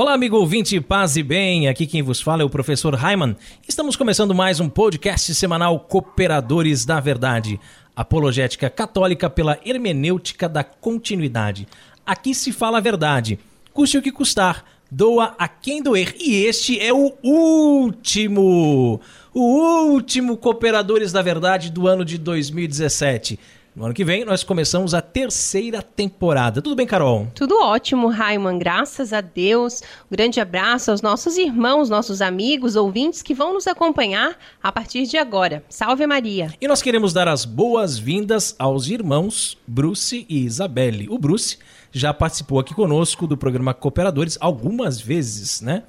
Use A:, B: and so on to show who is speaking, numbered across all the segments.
A: Olá, amigo ouvinte, paz e bem. Aqui quem vos fala é o professor Raiman. Estamos começando mais um podcast semanal Cooperadores da Verdade, apologética católica pela hermenêutica da continuidade. Aqui se fala a verdade, custe o que custar, doa a quem doer. E este é o último, o último Cooperadores da Verdade do ano de 2017. No ano que vem, nós começamos a terceira temporada. Tudo bem, Carol?
B: Tudo ótimo, Raiman. Graças a Deus. Um grande abraço aos nossos irmãos, nossos amigos, ouvintes que vão nos acompanhar a partir de agora. Salve Maria.
A: E nós queremos dar as boas-vindas aos irmãos Bruce e Isabelle. O Bruce já participou aqui conosco do programa Cooperadores algumas vezes, né?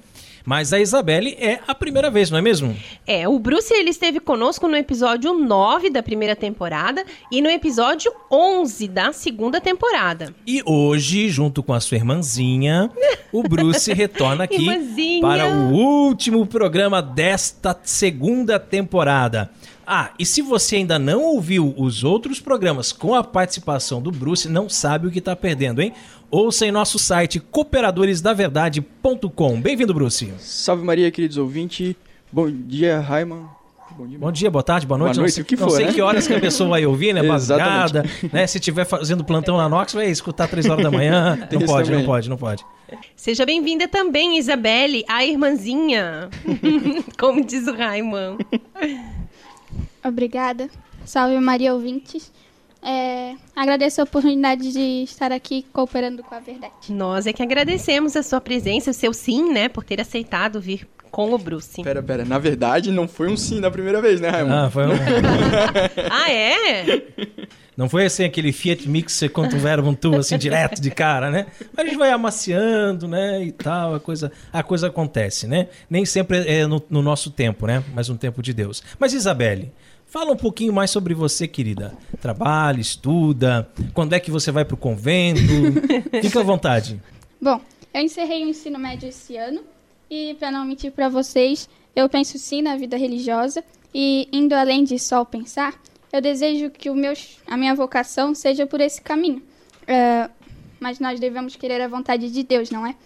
A: Mas a Isabelle é a primeira vez, não é mesmo?
B: É, o Bruce ele esteve conosco no episódio 9 da primeira temporada e no episódio 11 da segunda temporada.
A: E hoje, junto com a sua irmãzinha, o Bruce retorna aqui para o último programa desta segunda temporada. Ah, e se você ainda não ouviu os outros programas com a participação do Bruce, não sabe o que está perdendo, hein? Ouça em nosso site cooperadoresdaverdade.com. Bem-vindo, Bruce.
C: Salve Maria, queridos ouvintes. Bom dia, Raiman.
A: Bom dia, Bom dia, boa tarde, boa noite.
C: Boa noite,
A: não sei,
C: que for,
A: não sei
C: né?
A: que horas que a pessoa vai ouvir, né? Basgada, né? Se estiver fazendo plantão na Nox, vai escutar três horas da manhã.
C: Tem
A: não pode,
C: também.
A: não pode, não pode.
B: Seja bem-vinda também, Isabelle, a irmãzinha. Como diz o Raiman.
D: Obrigada. Salve Maria ouvintes. É, agradeço a oportunidade de estar aqui cooperando com a verdade.
B: Nós é que agradecemos a sua presença, o seu sim, né, por ter aceitado vir com o Bruce.
C: Pera, pera. Na verdade, não foi um sim da primeira vez, né, Raimundo?
A: Ah, foi um...
B: Ah, é?
A: Não foi assim aquele Fiat Mixer contra o Verbo Tu, assim, direto de cara, né? Mas a gente vai amaciando, né, e tal, a coisa, a coisa acontece, né? Nem sempre é no, no nosso tempo, né? Mas no tempo de Deus. Mas, Isabelle, fala um pouquinho mais sobre você, querida. Trabalha, estuda, quando é que você vai pro convento? Fica à vontade.
D: Bom, eu encerrei o ensino médio esse ano e, para não mentir para vocês, eu penso sim na vida religiosa e, indo além de só pensar, eu desejo que o meu, a minha vocação seja por esse caminho. É, mas nós devemos querer a vontade de Deus, não é?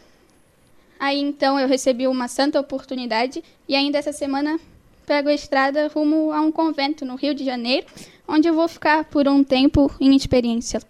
D: Aí então eu recebi uma santa oportunidade e ainda essa semana pego a estrada rumo a um convento no Rio de Janeiro, onde eu vou ficar por um tempo em experiência.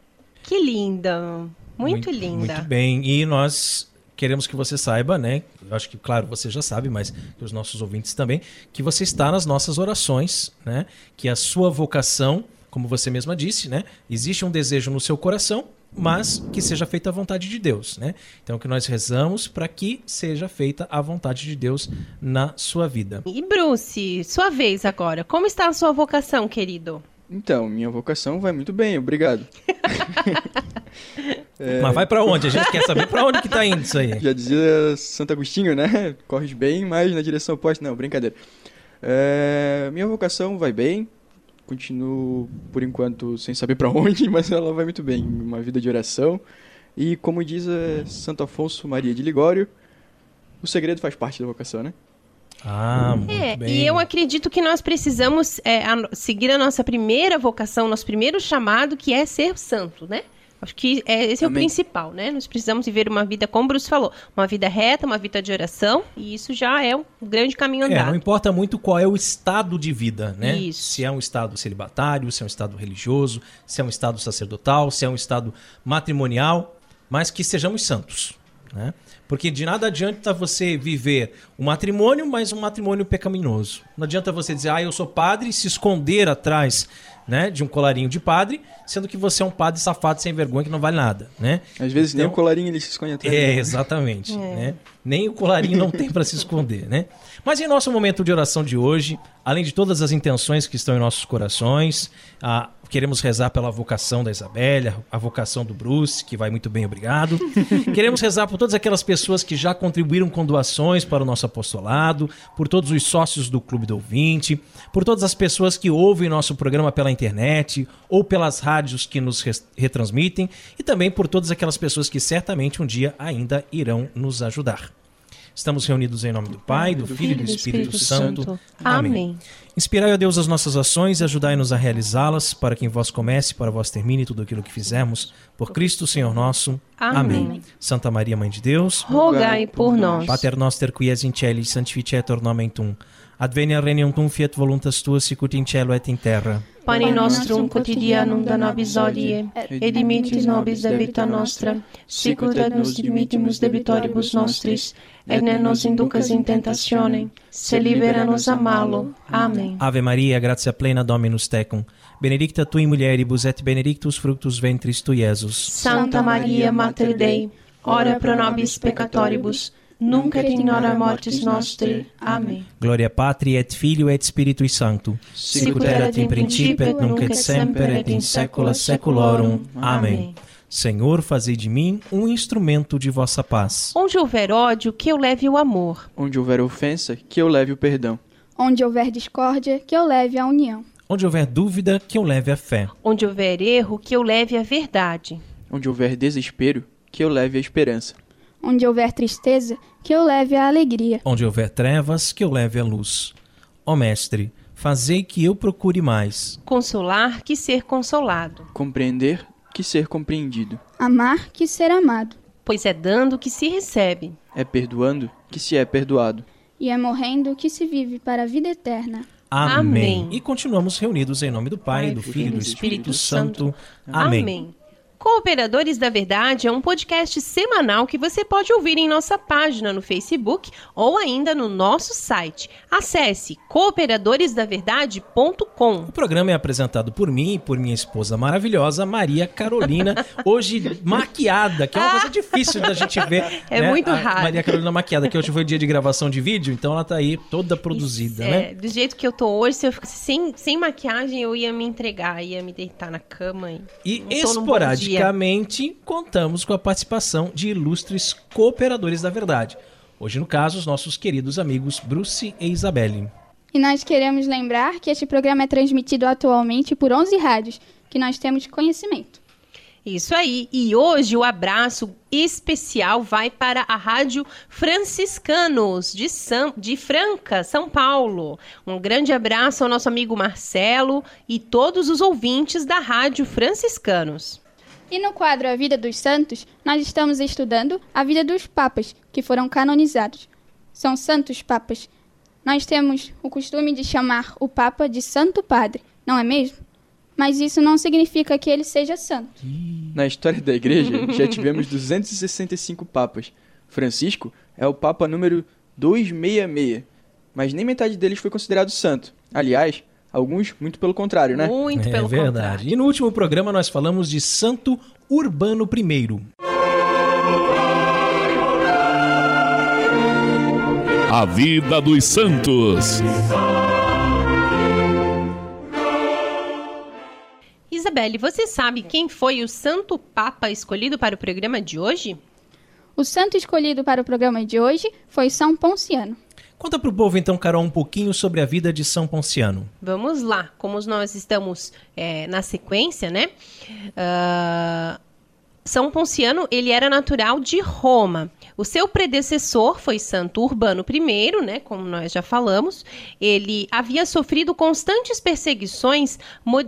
B: Que linda. Muito, linda.
A: Muito bem. E nós queremos que você saiba, né? Eu acho que, claro, você já sabe, mas que os nossos ouvintes também, que você está nas nossas orações, né? Que a sua vocação, como você mesma disse, né? Existe um desejo no seu coração, mas que seja feita a vontade de Deus, né? Então que nós rezamos para que seja feita a vontade de Deus na sua vida.
B: E Bruce, sua vez agora. Como está a sua vocação, querido?
C: Então, minha vocação vai muito bem, obrigado. É,
A: Mas vai para onde? A gente quer saber para onde que tá indo isso aí.
C: Já dizia Santo Agostinho, né? Corres bem, mas na direção oposta. Não, brincadeira. É, minha vocação vai bem. Continuo, por enquanto, sem saber pra onde, mas ela vai muito bem. Uma vida de oração. E como diz é, Santo Afonso Maria de Ligório, o segredo faz parte da vocação, né?
A: Ah, muito
B: É,
A: bem.
B: e eu acredito que nós precisamos é, a- seguir a nossa primeira vocação, nosso primeiro chamado, que é ser santo, né? Acho que é, esse é o
C: Amém.
B: principal, né? Nós precisamos viver uma vida, como o Bruce falou, uma vida reta, uma vida de oração, e isso já é um grande caminho
A: É,
B: andado.
A: não importa muito qual é o estado de vida, né?
B: Isso.
A: Se é um estado celibatário, se é um estado religioso, se é um estado sacerdotal, se é um estado matrimonial, mas que sejamos santos, né? Porque de nada adianta você viver um matrimônio, mas um matrimônio pecaminoso. Não adianta você dizer, ah, eu sou padre, e se esconder atrás né, de um colarinho de padre, sendo que você é um padre safado sem vergonha que não vale nada, né?
C: Às vezes nem o
A: Então-
C: colarinho ele se esconde atrás.
A: É, exatamente. Né? Nem o colarinho não tem para se esconder, né? Mas em nosso momento de oração de hoje, além de todas as intenções que estão em nossos corações, ah, queremos rezar pela vocação da Isabelle, a vocação do Bruce, que vai muito bem, obrigado. queremos rezar por todas aquelas pessoas que já contribuíram com doações para o nosso apostolado, por todos os sócios do Clube do Ouvinte, por todas as pessoas que ouvem nosso programa pela internet ou pelas rádios que nos retransmitem e também por todas aquelas pessoas que certamente um dia ainda irão nos ajudar. Estamos reunidos em nome do Pai, do Filho e do Espírito Santo. Amém. Inspirai a Deus as nossas ações e ajudai-nos a realizá-las, para que em vós comece, para vós termine tudo aquilo que fizemos. Por Cristo, Senhor nosso. Amém. Santa Maria, Mãe de Deus,
B: rogai por nós.
A: Pater noster qui es in celis, sanctificetur nomen tum. Advenia regnum tum fiat voluntas tua sicut in cielo et in terra.
B: Pane nostrum quotidianum da nobis hodie, et dimitis nobis debita nostra, sicut et nos dimittimus debitoribus nostris, et ne nos inducas in tentationem, se libera nos a malo. Amém.
A: Ave Maria, gratia plena Dominus tecum, benedicta tui mulieribus et benedictus fructus ventris tui, Iesus.
B: Santa Maria, Mater Dei, ora pro nobis peccatoribus, nunc et in hora mortis nostri. Amém.
A: Gloria Patri et Filio et Spiritui Sancto,
B: sicut erat in principio et nunc et semper et in saecula saeculorum. Amém.
A: Senhor, fazei de mim um instrumento de vossa paz.
B: Onde houver ódio, que eu leve o amor.
C: Onde houver ofensa, que eu leve o perdão.
D: Onde houver discórdia, que eu leve a união.
A: Onde houver dúvida, que eu leve a fé.
B: Onde houver erro, que eu leve a verdade.
C: Onde houver desespero, que eu leve a esperança.
D: Onde houver tristeza, que eu leve a alegria.
A: Onde houver trevas, que eu leve a luz. Ó Mestre, fazei que eu procure mais.
B: Consolar que ser consolado.
C: Compreender que ser compreendido.
D: Amar que ser amado.
B: Pois é dando que se recebe.
C: É perdoando que se é perdoado.
D: E é morrendo que se vive para a vida eterna.
A: Amém. Amém. E continuamos reunidos em nome do Pai, Pai do Filho e do Espírito, Espírito Santo. Amém. Amém.
B: Cooperadores da Verdade é um podcast semanal que você pode ouvir em nossa página no Facebook ou ainda no nosso site. Acesse cooperadoresdaverdade.com.
A: O programa é apresentado por mim e por minha esposa maravilhosa, Maria Carolina, hoje maquiada, que é uma coisa difícil da gente ver.
B: É né? muito raro.
A: A Maria Carolina maquiada, que hoje foi dia de gravação de vídeo, então ela tá aí toda produzida,
B: Isso,
A: né?
B: É, do jeito que eu tô hoje, se eu ficasse sem, sem maquiagem, eu ia me entregar, ia me deitar na cama.
A: E, e esporadicamente Periodicamente, contamos com a participação de ilustres cooperadores da verdade. Hoje, no caso, os nossos queridos amigos Bruce e Isabelle.
D: E nós queremos lembrar que este programa é transmitido atualmente por 11 rádios, que nós temos conhecimento.
B: Isso aí. E hoje o abraço especial vai para a Rádio Franciscanos de, São, de Franca, São Paulo. Um grande abraço ao nosso amigo Marcelo e todos os ouvintes da Rádio Franciscanos.
D: E no quadro A Vida dos Santos, nós estamos estudando a vida dos papas que foram canonizados. São santos papas. Nós temos o costume de chamar o papa de Santo Padre, não é mesmo? Mas isso não significa que ele seja santo.
C: Na história da igreja, já tivemos 265 papas. Francisco é o papa número 266, mas nem metade deles foi considerado santo. Aliás, Alguns, muito pelo contrário, né?
B: Muito é pelo
A: verdade.
B: contrário.
A: E no último programa nós falamos de Santo Urbano I.
E: A vida dos santos.
B: Isabelle, você sabe quem foi o santo papa escolhido para o programa de hoje?
D: O santo escolhido para o programa de hoje foi São Ponciano.
A: Conta para o povo, então, Carol, um pouquinho sobre a vida de São Ponciano.
B: Vamos lá. Como nós estamos é, na sequência, né? Uh, São Ponciano, ele era natural de Roma. O seu predecessor foi Santo Urbano I, né, como nós já falamos. Ele havia sofrido constantes perseguições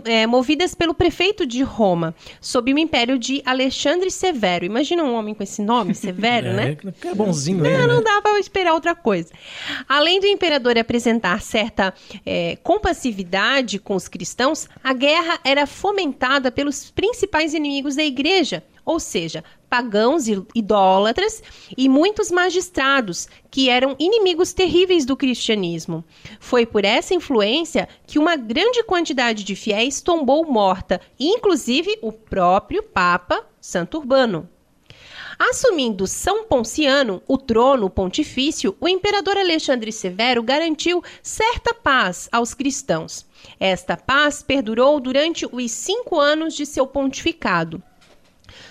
B: é, movidas pelo prefeito de Roma, sob o império de Alexandre Severo. Imagina um homem com esse nome, Severo,
A: é,
B: né?
A: É bonzinho,
B: não,
A: né?
B: Não dá para esperar outra coisa. Além do imperador apresentar certa é, compassividade com os cristãos, a guerra era fomentada pelos principais inimigos da igreja, ou seja, pagãos e idólatras e muitos magistrados que eram inimigos terríveis do cristianismo. Foi por essa influência que uma grande quantidade de fiéis tombou morta, inclusive o próprio Papa Santo Urbano. Assumindo São Ponciano o trono pontifício, o imperador Alexandre Severo garantiu certa paz aos cristãos. Esta paz perdurou durante os cinco anos de seu pontificado.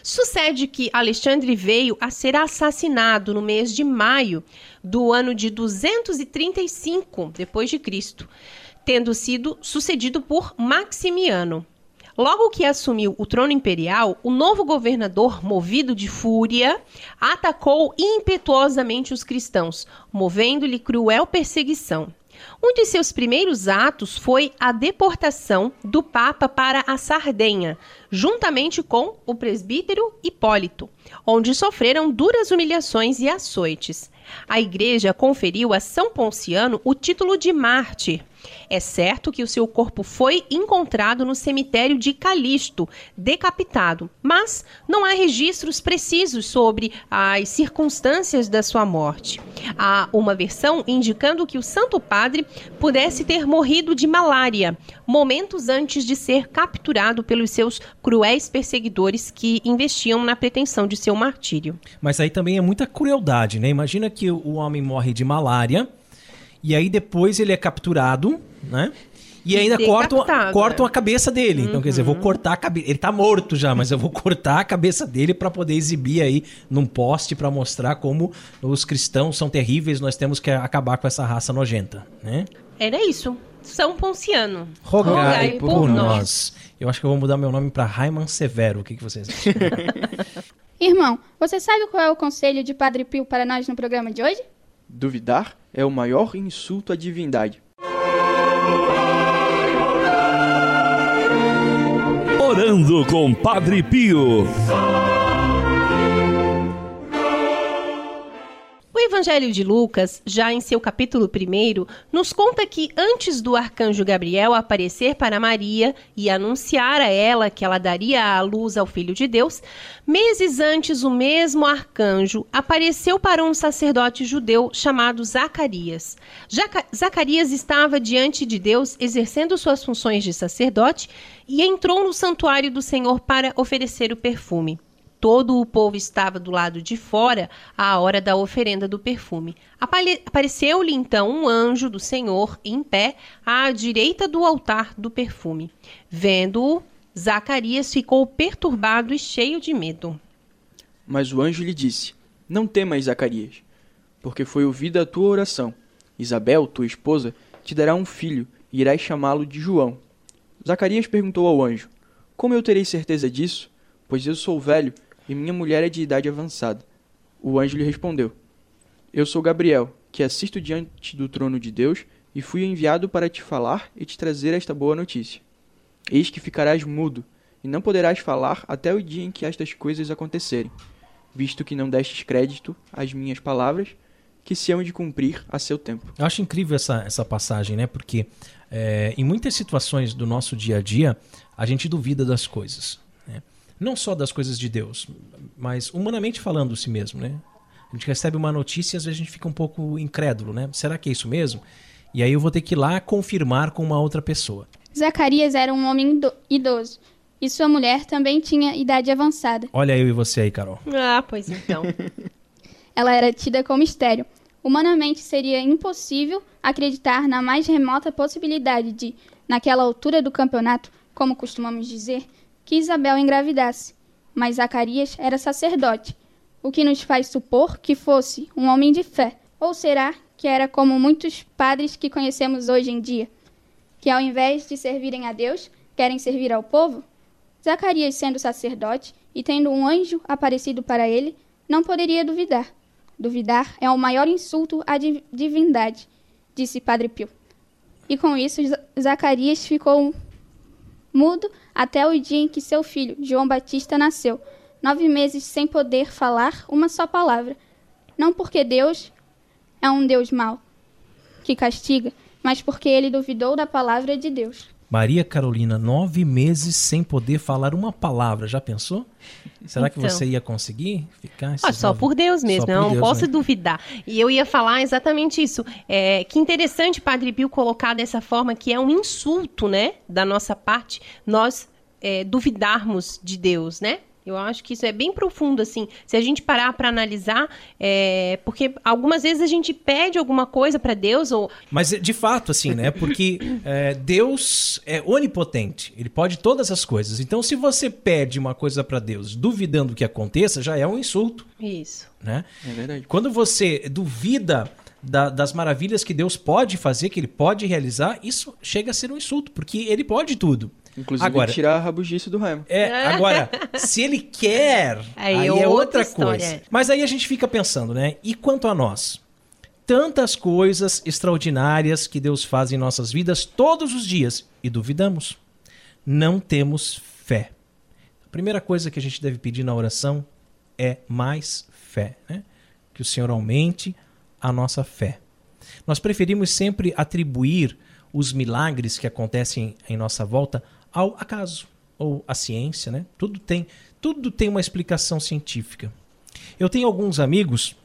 B: Sucede que Alexandre veio a ser assassinado no mês de maio do ano de 235 depois de Cristo, tendo sido sucedido por Maximiano. Logo que assumiu o trono imperial, o novo governador, movido de fúria, atacou impetuosamente os cristãos, movendo-lhe cruel perseguição. Um de seus primeiros atos foi a deportação do Papa para a Sardenha, juntamente com o presbítero Hipólito, onde sofreram duras humilhações e açoites. A igreja conferiu a São Ponciano o título de mártir é certo que o seu corpo foi encontrado no cemitério de Calisto, decapitado, mas não há registros precisos sobre as circunstâncias da sua morte. Há uma versão indicando que o Santo Padre pudesse ter morrido de malária, momentos antes de ser capturado pelos seus cruéis perseguidores que investiam na pretensão de seu martírio.
A: Mas aí também é muita crueldade, né? Imagina que o homem morre de malária e aí depois ele é capturado, né? E ainda cortam, cortam a cabeça dele. Uhum. Então, quer dizer, vou uhum. cortar a cabeça. Ele tá morto já, mas eu vou cortar a cabeça dele para poder exibir aí num poste para mostrar como os cristãos são terríveis, nós temos que acabar com essa raça nojenta, né?
B: Era isso. São Ponciano.
A: Rogai, Rogai por, por nós. nós. Eu acho que eu vou mudar meu nome para Raiman Severo. O que, que vocês acham?
D: Irmão, você sabe qual é o conselho de Padre Pio para nós no programa de hoje?
C: Duvidar é o maior insulto à divindade.
E: Orando com Padre Pio.
B: Evangelho de Lucas, já em seu capítulo 1, nos conta que antes do arcanjo Gabriel aparecer para Maria e anunciar a ela que ela daria a luz ao Filho de Deus, meses antes o mesmo arcanjo apareceu para um sacerdote judeu chamado Zacarias. Zacarias estava diante de Deus exercendo suas funções de sacerdote e entrou no santuário do Senhor para oferecer o perfume todo o povo estava do lado de fora à hora da oferenda do perfume. Apareceu-lhe então um anjo do Senhor em pé à direita do altar do perfume. Vendo-o, Zacarias ficou perturbado e cheio de medo.
C: Mas o anjo lhe disse: Não temas, Zacarias, porque foi ouvida a tua oração. Isabel, tua esposa, te dará um filho e irás chamá-lo de João. Zacarias perguntou ao anjo: Como eu terei certeza disso? Pois eu sou velho e minha mulher é de idade avançada. O anjo lhe respondeu: Eu sou Gabriel, que assisto diante do trono de Deus, e fui enviado para te falar e te trazer esta boa notícia. Eis que ficarás mudo, e não poderás falar até o dia em que estas coisas acontecerem, visto que não destes crédito às minhas palavras, que se hão de cumprir a seu tempo.
A: Eu acho incrível essa, essa passagem, né? Porque é, em muitas situações do nosso dia a dia, a gente duvida das coisas não só das coisas de Deus, mas humanamente falando si mesmo, né? A gente recebe uma notícia e às vezes a gente fica um pouco incrédulo, né? Será que é isso mesmo? E aí eu vou ter que ir lá confirmar com uma outra pessoa.
D: Zacarias era um homem idoso e sua mulher também tinha idade avançada.
A: Olha eu e você aí, Carol.
B: Ah, pois então.
D: Ela era tida como estéreo. Humanamente seria impossível acreditar na mais remota possibilidade de, naquela altura do campeonato, como costumamos dizer, que Isabel engravidasse, mas Zacarias era sacerdote, o que nos faz supor que fosse um homem de fé. Ou será que era como muitos padres que conhecemos hoje em dia, que ao invés de servirem a Deus, querem servir ao povo? Zacarias, sendo sacerdote e tendo um anjo aparecido para ele, não poderia duvidar. Duvidar é o maior insulto à divindade, disse Padre Pio. E com isso, Zacarias ficou mudo até o dia em que seu filho, João Batista, nasceu, nove meses sem poder falar uma só palavra. Não porque Deus é um Deus mau, que castiga, mas porque ele duvidou da palavra de Deus.
A: Maria Carolina, nove meses sem poder falar uma palavra, já pensou? Será então, que você ia conseguir ficar?
B: Ah, só nove... por Deus mesmo, por eu não Deus, posso né? duvidar. E eu ia falar exatamente isso. É, que interessante, Padre Pio, colocar dessa forma que é um insulto, né, da nossa parte, nós é, duvidarmos de Deus, né? Eu acho que isso é bem profundo, assim. Se a gente parar para analisar, é... porque algumas vezes a gente pede alguma coisa para Deus ou.
A: Mas de fato, assim, né? Porque é, Deus é onipotente. Ele pode todas as coisas. Então, se você pede uma coisa para Deus, duvidando que aconteça, já é um insulto.
B: Isso.
A: Né?
C: É verdade.
A: Quando você duvida da, das maravilhas que Deus pode fazer, que Ele pode realizar, isso chega a ser um insulto, porque Ele pode tudo.
C: Inclusive
A: Agora-
C: tirar a rabugice do Raimo.
A: É, agora, se ele quer, aí,
B: Aí
A: é
B: outra
A: outra
B: história.
A: coisa. Mas aí a gente fica pensando, né? E quanto a nós? Tantas coisas extraordinárias que Deus faz em nossas vidas todos os dias e duvidamos. Não temos fé. A primeira coisa que a gente deve pedir na oração é mais fé, né? Que o Senhor aumente a nossa fé. Nós preferimos sempre atribuir os milagres que acontecem em nossa volta ao acaso ou à ciência, né? Tudo tem, tudo tem uma explicação científica. Eu tenho alguns amigos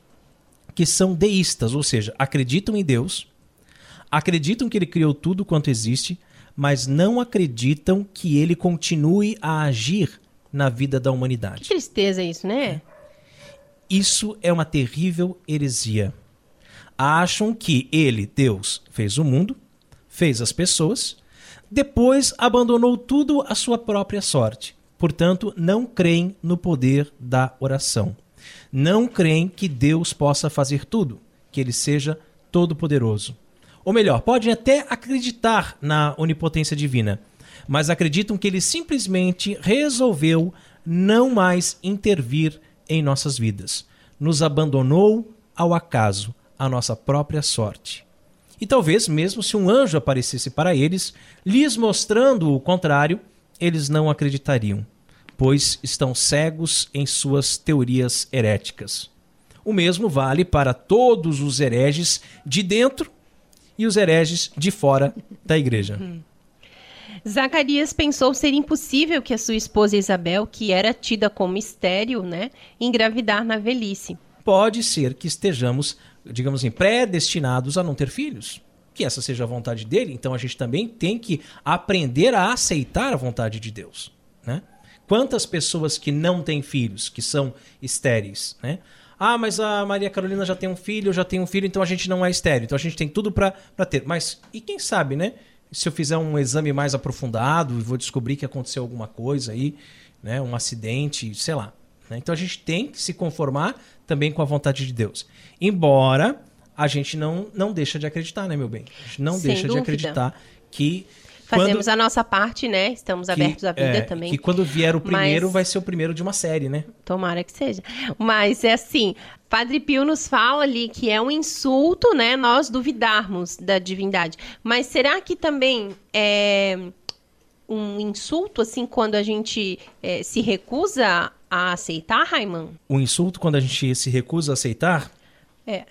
A: que são deístas, ou seja, acreditam em Deus, acreditam que ele criou tudo quanto existe, mas não acreditam que ele continue a agir na vida da
B: Que
A: humanidade.
B: tristeza isso, né?
A: Isso é uma terrível heresia. Acham que ele, Deus, fez o mundo, fez as pessoas, depois abandonou tudo à sua própria sorte. Portanto, não creem no poder da oração. Não creem que Deus possa fazer tudo, que ele seja todo-poderoso. Ou melhor, podem até acreditar na onipotência divina, mas acreditam que ele simplesmente resolveu não mais intervir em nossas vidas. Nos abandonou ao acaso, à nossa própria sorte. E talvez, mesmo se um anjo aparecesse para eles, lhes mostrando o contrário, eles não acreditariam, pois estão cegos em suas teorias heréticas. O mesmo vale para todos os hereges de dentro e os hereges de fora da igreja.
B: Zacarias pensou ser impossível que a sua esposa Isabel, que era tida como estéril, né, engravidar na velhice.
A: Pode ser que estejamos, digamos assim, predestinados a não ter filhos. Que essa seja a vontade dele, então a gente também tem que aprender a aceitar a vontade de Deus. Né? Quantas pessoas que não têm filhos, que são estéreis, né? Ah, mas a Maria Carolina já tem um filho, eu já tenho um filho, então a gente não é estéreo. Então a gente tem tudo para ter. Mas, e quem sabe, né? Se eu fizer um exame mais aprofundado vou descobrir que aconteceu alguma coisa aí, né? Um acidente, sei lá. Né? Então a gente tem que se conformar também com a vontade de Deus. Embora a gente não, não deixa de acreditar, né, meu bem? A gente não
B: Sem
A: deixa
B: dúvida.
A: de acreditar que.
B: Fazemos
A: quando-
B: a nossa parte, né? Estamos
A: que-
B: abertos à vida
A: é,
B: também.
A: Que quando vier o primeiro,
B: Mas-
A: vai ser o primeiro de uma série, né?
B: Tomara que seja. Mas é assim, Padre Pio nos fala ali que é um insulto, né, nós duvidarmos da divindade. Mas será que também é um insulto, assim, quando a gente é, se recusa a aceitar, Raiman?
A: O insulto, quando a gente se recusa a aceitar,
B: É.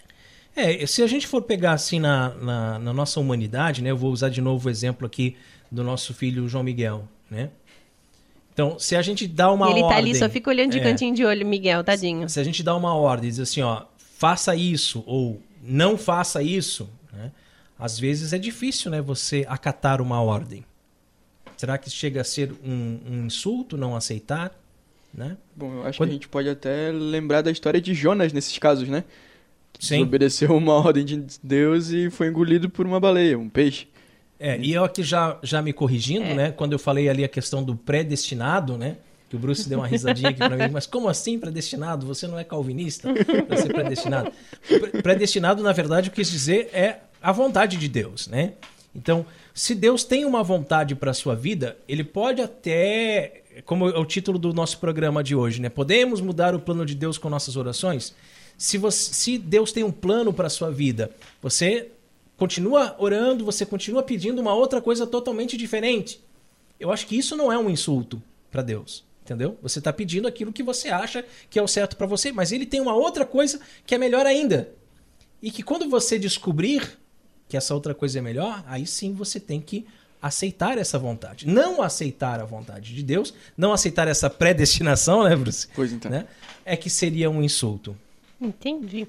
A: É, se a gente for pegar assim na, na, na nossa humanidade, né? Eu vou usar de novo o exemplo aqui do nosso filho João Miguel, né? Então, se a gente dá uma
B: Ele
A: ordem...
B: tá ali, só fica olhando de
A: É.
B: cantinho de olho, Miguel, tadinho.
A: Se a gente dá uma ordem e diz assim, ó, faça isso ou não faça isso, né? Às vezes é difícil, né? Você acatar uma ordem. Será que chega a ser um, um insulto não aceitar, né?
C: Bom, eu acho
A: Quando-
C: que a gente pode até lembrar da história de Jonas nesses casos, né? Que
A: Sim.
C: desobedeceu uma ordem de Deus e foi engolido por uma baleia, um peixe.
A: É, e eu aqui já, já me corrigindo,
B: É.
A: né? Quando eu falei ali a questão do predestinado, né? Que o Bruce deu uma risadinha aqui pra mim, mas como assim predestinado? Você não é calvinista para ser predestinado? Pre- Predestinado, na verdade, eu quis dizer é a vontade de Deus, né? Então, se Deus tem uma vontade para sua vida, ele pode até, como é o título do nosso programa de hoje, né? Podemos mudar o plano de Deus com nossas orações? Se, você, se Deus tem um plano para sua vida, você continua orando, você continua pedindo uma outra coisa totalmente diferente. Eu acho que isso não é um insulto para Deus, entendeu? Você está pedindo aquilo que você acha que é o certo para você, mas ele tem uma outra coisa que é melhor ainda. E que quando você descobrir que essa outra coisa é melhor, aí sim você tem que aceitar essa vontade. Não aceitar a vontade de Deus, não aceitar essa predestinação, né, Bruce?
C: Pois então.
A: Né? É que seria um insulto.
B: Entendi.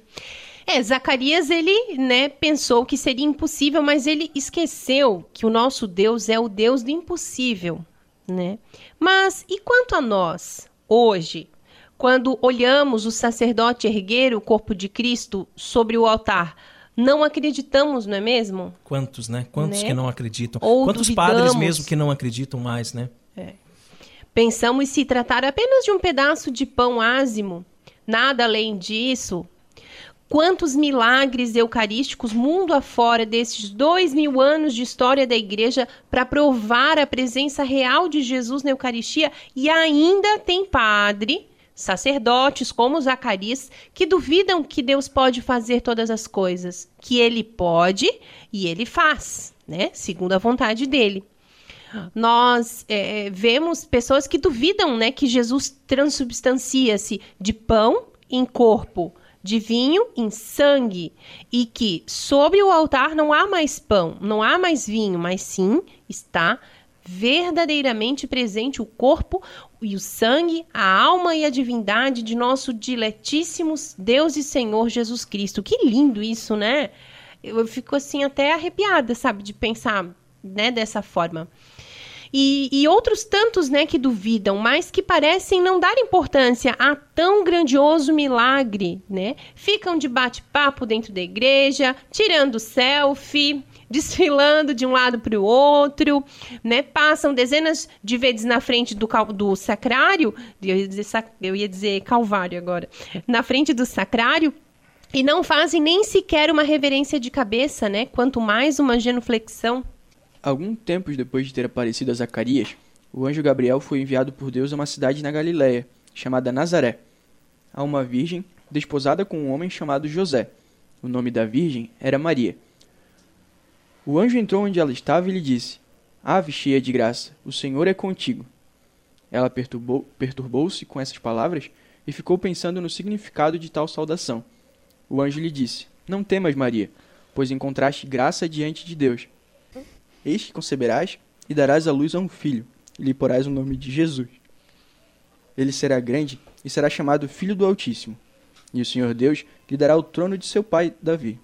B: É, Zacarias, ele, né, pensou que seria impossível, mas ele esqueceu que o nosso Deus é o Deus do impossível, né? Mas e quanto a nós? hoje, quando olhamos o sacerdote erguer o corpo de Cristo sobre o altar, não acreditamos, não é mesmo?
A: Quantos, né? Quantos
B: Né?
A: que não acreditam?
B: Ou
A: Quantos
B: duvidamos.
A: padres mesmo que não acreditam mais, né?
B: Pensamos se tratar apenas de um pedaço de pão ázimo, nada além disso. Quantos milagres eucarísticos mundo afora desses dois mil anos de história da igreja para provar a presença real de Jesus na Eucaristia e ainda tem padre, sacerdotes como Zacarias que duvidam que Deus pode fazer todas as coisas, que ele pode e ele faz, né? Segundo a vontade dele nós é, vemos pessoas que duvidam né, que Jesus transubstancia-se de pão em corpo, de vinho em sangue, e que sobre o altar não há mais pão, não há mais vinho, mas sim está verdadeiramente presente o corpo e o sangue, a alma e a divindade de nosso diletíssimo Deus e Senhor Jesus Cristo. Que lindo isso, né? Eu fico assim até arrepiada, sabe, de pensar né, dessa forma. E, e outros tantos, né, que duvidam, mas que parecem não dar importância a tão grandioso milagre, né? Ficam de bate-papo dentro da igreja, tirando selfie, desfilando de um lado para o outro, né? Passam dezenas de vezes na frente do, do sacrário, eu ia, dizer, eu ia dizer calvário agora, na frente do sacrário e não fazem nem sequer uma reverência de cabeça, né? Quanto mais uma genuflexão.
C: Algum tempo depois de ter aparecido a Zacarias, o anjo Gabriel foi enviado por Deus a uma cidade na Galiléia, chamada Nazaré, a uma virgem desposada com um homem chamado José. O nome da virgem era Maria. O anjo entrou onde ela estava e lhe disse: Ave cheia de graça, o Senhor é contigo. Ela perturbou- perturbou-se com essas palavras e ficou pensando no significado de tal saudação. O anjo lhe disse: Não temas, Maria, pois encontraste graça diante de Deus. Eis que conceberás e darás à luz a um filho, e lhe porás o nome de Jesus. Ele será grande e será chamado Filho do Altíssimo. E o Senhor Deus lhe dará o trono de seu pai Davi,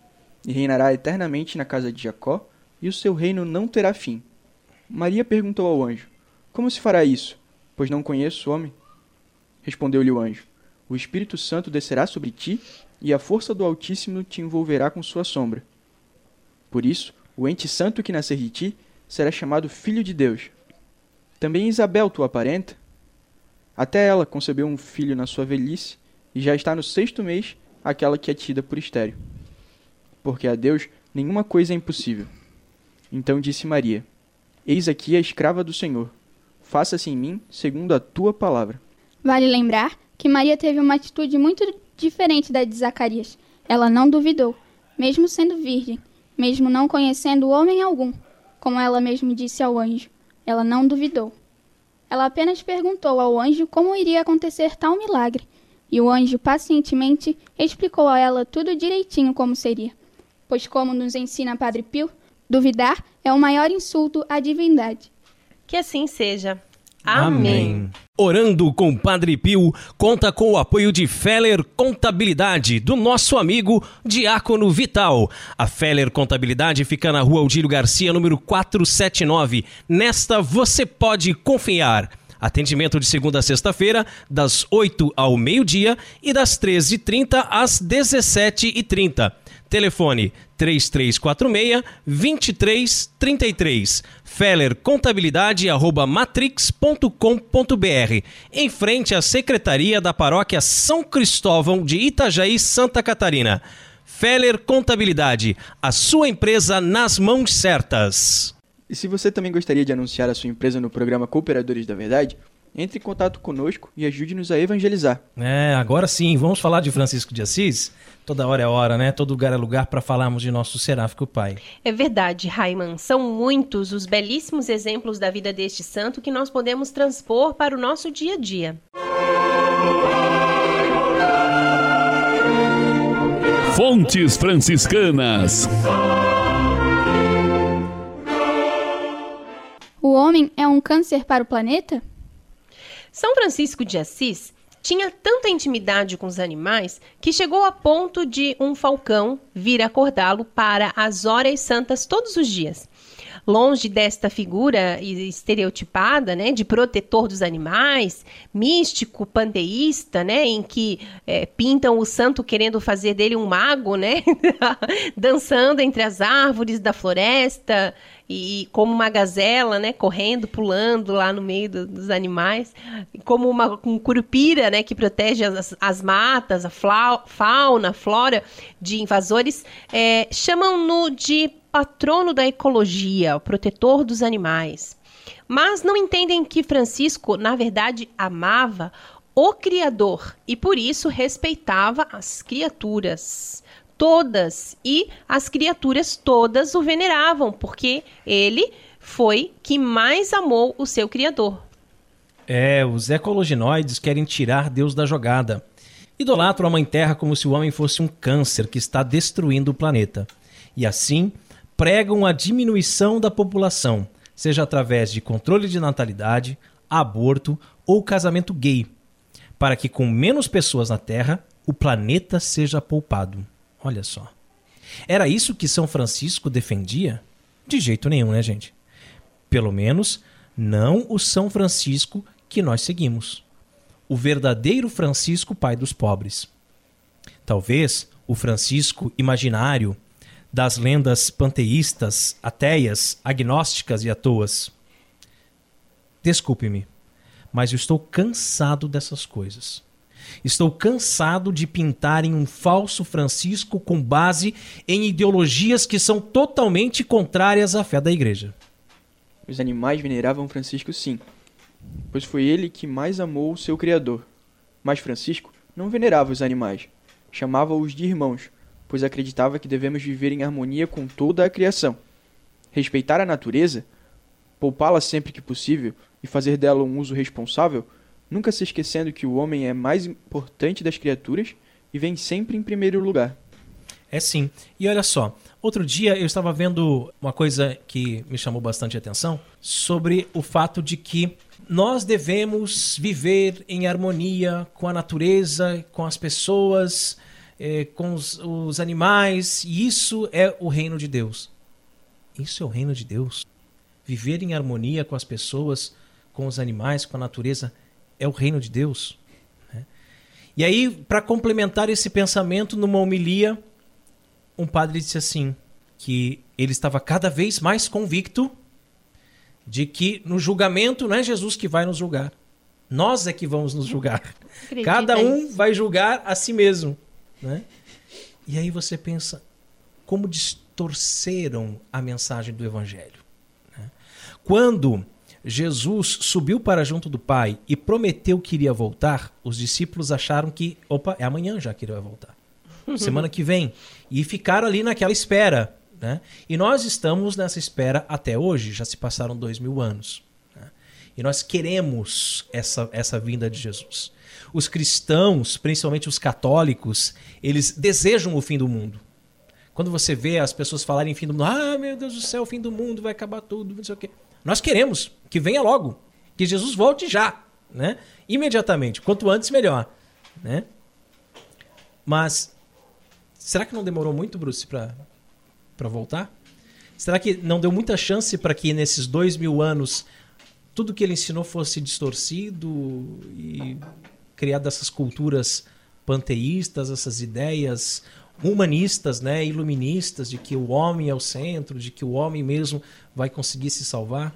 C: e reinará eternamente na casa de Jacó, e o seu reino não terá fim. Maria perguntou ao anjo: Como se fará isso? Pois não conheço o homem. Respondeu-lhe o anjo: O Espírito Santo descerá sobre ti, e a força do Altíssimo te envolverá com sua sombra. Por isso, o ente santo que nascer de ti será chamado Filho de Deus. Também Isabel, tua parenta, até ela concebeu um filho na sua velhice, e já está no sexto mês aquela que é tida por estéreo. Porque a Deus nenhuma coisa é impossível. Então disse Maria: Eis aqui a escrava do Senhor. Faça-se em mim segundo a tua palavra.
D: Vale lembrar que Maria teve uma atitude muito diferente da de Zacarias. Ela não duvidou, mesmo sendo virgem, mesmo não conhecendo homem algum, como ela mesma disse ao anjo. Ela não duvidou. Ela apenas perguntou ao anjo como iria acontecer tal milagre, e o anjo pacientemente explicou a ela tudo direitinho como seria. Pois, como nos ensina Padre Pio, duvidar é o maior insulto à divindade.
B: Que assim seja. Amém.
A: Orando com o Padre Pio conta com o apoio de Feller Contabilidade, do nosso amigo Diácono Vital. A Feller Contabilidade fica na rua Aldílio Garcia, número 479. Nesta você pode confiar. Atendimento de segunda a sexta-feira, das 8 ao meio-dia e das 13h30 às 17h30. Telefone 3346-2333. Feller Contabilidade arroba matrix.com.br. Em frente à Secretaria da Paróquia São Cristóvão de Itajaí, Santa Catarina. Feller Contabilidade, a sua empresa nas mãos certas.
C: E se você também gostaria de anunciar a sua empresa no programa Cooperadores da Verdade, entre em contato conosco e ajude-nos a evangelizar.
A: É, agora sim, vamos falar de Francisco de Assis? Toda hora é hora, né? Todo lugar é lugar para falarmos de nosso seráfico pai.
B: É verdade, Raiman. São muitos os belíssimos exemplos da vida deste santo que nós podemos transpor para o nosso dia a dia.
E: Fontes franciscanas.
D: O homem é um câncer para o planeta?
B: São Francisco de Assis tinha tanta intimidade com os animais que chegou a ponto de um falcão vir acordá-lo para as horas santas todos os dias. longe desta figura estereotipada, né, de protetor dos animais, místico, panteísta, né, em que é, pintam o santo querendo fazer dele um mago, né, dançando entre as árvores da floresta e como uma gazela, né, correndo, pulando lá no meio do, dos animais, como uma um curupira, né, que protege as, as matas, a fauna, a flora de invasores, é, chamam-no de patrono da ecologia, o protetor dos animais. Mas não entendem que Francisco, na verdade, amava o Criador e por isso respeitava as criaturas todas e as criaturas todas o veneravam, porque ele foi que mais amou o seu criador.
A: É, os ecologinoides querem tirar Deus da jogada. Idolatram a Mãe Terra como se o homem fosse um câncer que está destruindo o planeta. E assim, pregam a diminuição da população, seja através de controle de natalidade, aborto ou casamento gay, para que com menos pessoas na Terra, o planeta seja poupado. Olha só. Era isso que São Francisco defendia? De jeito nenhum, né, gente? Pelo menos não o São Francisco que nós seguimos. O verdadeiro Francisco, pai dos pobres. Talvez o Francisco imaginário das lendas panteístas, ateias, agnósticas e atoas. Desculpe-me, mas eu estou cansado dessas coisas. Estou cansado de pintarem um falso Francisco com base em ideologias que são totalmente contrárias à fé da igreja.
C: Os animais veneravam Francisco sim, pois foi ele que mais amou o seu Criador. Mas Francisco não venerava os animais, chamava-os de irmãos, pois acreditava que devemos viver em harmonia com toda a criação. Respeitar a natureza, poupá-la sempre que possível e fazer dela um uso responsável nunca se esquecendo que o homem é mais importante das criaturas e vem sempre em primeiro lugar.
A: É sim. E olha só, outro dia eu estava vendo uma coisa que me chamou bastante atenção sobre o fato de que nós devemos viver em harmonia com a natureza, com as pessoas, eh, com os, os animais, e isso é o reino de Deus. Isso é o reino de Deus. Viver em harmonia com as pessoas, com os animais, com a natureza é o reino de Deus. Né? E aí, para complementar esse pensamento, numa homilia, um padre disse assim: que ele estava cada vez mais convicto de que no julgamento não é Jesus que vai nos julgar. Nós é que vamos nos julgar. Cada um vai julgar a si mesmo. Né? E aí você pensa, como distorceram a mensagem do Evangelho. né? Quando Jesus subiu para junto do Pai e prometeu que iria voltar, os discípulos acharam que, opa, é amanhã já que ele vai voltar. Semana que vem. E ficaram ali naquela espera. Né? E nós estamos nessa espera até hoje, já se passaram dois mil anos. né? E nós queremos essa, essa vinda de Jesus. Os cristãos, principalmente os católicos, eles desejam o fim do mundo. Quando você vê as pessoas falarem fim do mundo, ah, meu Deus do céu, o fim do mundo, vai acabar tudo, não sei o quê. Nós queremos que venha logo, que Jesus volte já, né? Imediatamente, quanto antes melhor, né? Mas será que não demorou muito, Bruce, para para voltar? Será que não deu muita chance para que nesses dois mil anos tudo que ele ensinou fosse distorcido e criado essas culturas panteístas, essas ideias humanistas, né, iluministas de que o homem é o centro, de que o homem mesmo vai conseguir se salvar?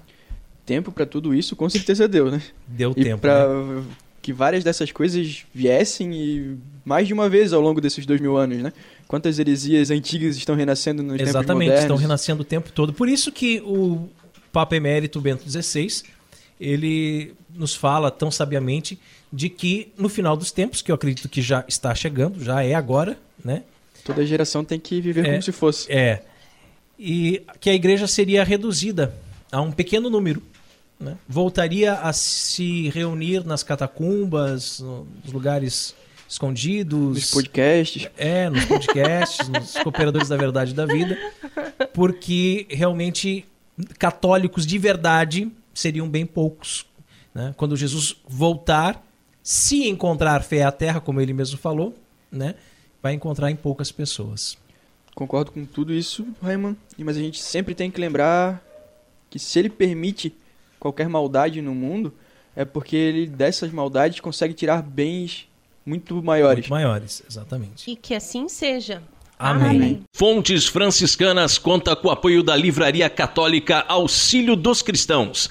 C: Tempo para tudo isso com certeza deu, né?
A: Deu
C: E
A: tempo.
C: para
A: né?
C: que várias dessas coisas viessem e mais de uma vez ao longo desses dois mil anos, né? Quantas heresias antigas estão renascendo nos tempos
A: Exatamente,
C: modernos?
A: estão renascendo o tempo todo. Por isso que o Papa Emérito Bento XVI, ele nos fala tão sabiamente de que no final dos tempos, que eu acredito que já está chegando, já é agora, né?
C: Toda geração tem que viver
A: É.
C: como se fosse.
A: É. E que a igreja seria reduzida a um pequeno número. Né? Voltaria a se reunir nas catacumbas, no- nos lugares escondidos.
C: Nos podcasts.
A: É, nos podcasts, nos cooperadores da verdade e da vida, porque realmente católicos de verdade seriam bem poucos. né? Quando Jesus voltar, se encontrar fé à terra, como ele mesmo falou, né? Vai encontrar em poucas pessoas.
C: Concordo com tudo isso, Raiman. Mas a gente sempre tem que lembrar que se ele permite qualquer maldade no mundo, é porque ele dessas maldades consegue tirar bens muito maiores.
A: Muito maiores, exatamente.
B: E que assim seja.
A: Amém.
F: Fontes Franciscanas conta com o apoio da Livraria Católica Auxílio dos Cristãos.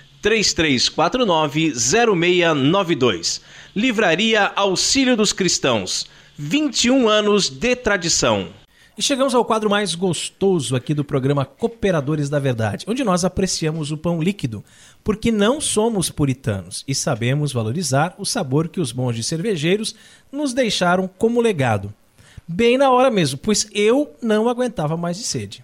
F: 3349-0692. Livraria Auxílio dos Cristãos. 21 anos de tradição.
A: E chegamos ao quadro mais gostoso aqui do programa Cooperadores da Verdade, onde nós apreciamos o pão líquido, porque não somos puritanos e sabemos valorizar o sabor que os monges cervejeiros nos deixaram como legado. Bem na hora mesmo, pois eu não aguentava mais de sede.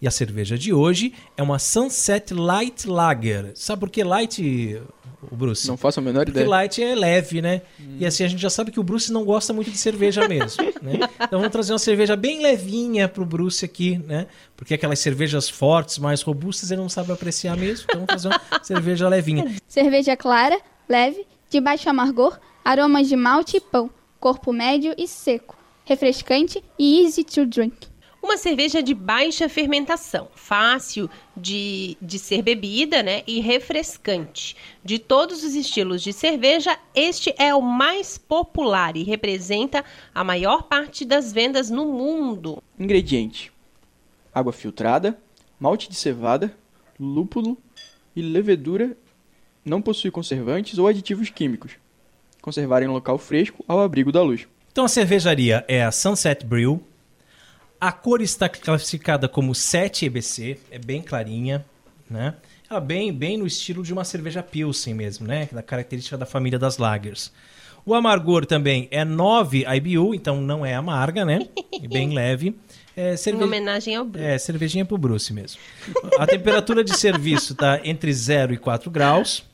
A: E a cerveja de hoje é uma Sunset Light Lager. Sabe por que light, o Bruce?
C: Não faço a menor
A: Porque
C: ideia.
A: light é leve, né? E assim a gente já sabe que o Bruce não gosta muito de cerveja mesmo, né? Então vamos trazer uma cerveja bem levinha pro Bruce aqui, né? Porque aquelas cervejas fortes, mais robustas, ele não sabe apreciar mesmo. Então vamos fazer uma cerveja levinha.
D: Cerveja clara, leve, de baixo amargor, aromas de malte e pão, corpo médio e seco, refrescante e easy to drink.
B: Uma cerveja de baixa fermentação, fácil de, de ser bebida né, e refrescante. De todos os estilos de cerveja, este é o mais popular e representa a maior parte das vendas no mundo.
C: Ingrediente: água filtrada, malte de cevada, lúpulo e levedura. Não possui conservantes ou aditivos químicos. Conservar em local fresco ao abrigo da luz.
A: Então a cervejaria é a Sunset Brew. A cor está classificada como 7 EBC, é bem clarinha, né? Ela bem, bem no estilo de uma cerveja Pilsen mesmo, né? Da característica da família das lagers. O amargor também é 9 IBU, então não é amarga, né? E bem leve. É,
B: Em
A: cerve...
B: homenagem ao Bruno.
A: é cervejinha pro Bruce mesmo. A temperatura de serviço está entre 0 e 4 graus.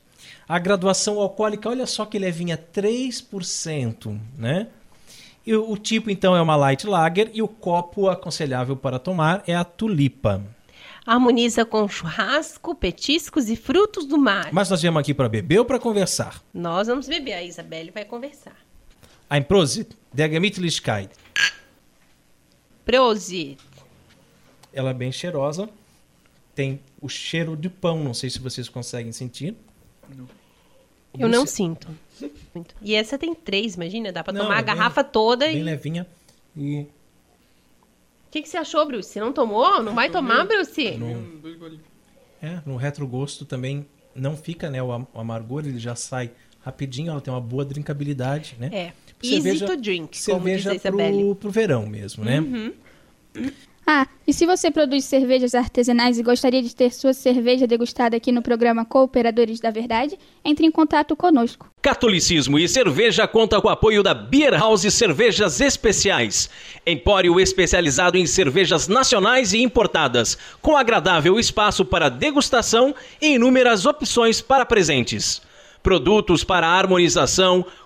A: A graduação alcoólica, olha só que levinha, 3%, né? E o, tipo, então, é uma light lager e o copo aconselhável para tomar é a tulipa.
B: Harmoniza com churrasco, petiscos e frutos do mar.
A: Mas nós viemos aqui para beber ou para conversar?
B: Nós vamos beber, a Isabelle vai conversar.
A: Ein Prosit, der Gemütlichkeit.
B: Prosit.
A: Ela é bem cheirosa. Tem o cheiro de pão, não sei se vocês conseguem sentir.
B: Eu não
A: Você-
B: sinto. Muito. E essa tem três, imagina, dá pra
A: Não,
B: tomar a
A: é bem-
B: garrafa toda
A: Bem
B: e... O
A: levinha. E
B: que, que você achou, Bruce? Você não tomou? Não vai tomar, Bruce?
A: É, no retrogosto também não fica, né? O am- o amargor ele já sai rapidinho, ela tem uma boa drinkabilidade, né?
B: É.
A: Cerveja-
B: Easy to drink, como diz
A: Cerveja
B: a Isabelle.
A: pro, pro verão mesmo, né?
D: Ah, e se você produz cervejas artesanais e gostaria de ter sua cerveja degustada aqui no programa Cooperadores da Verdade, entre em contato conosco.
F: Catolicismo e cerveja conta com o apoio da Beer House Cervejas Especiais. Empório especializado em cervejas nacionais e importadas, com agradável espaço para degustação e inúmeras opções para presentes. Produtos para harmonização,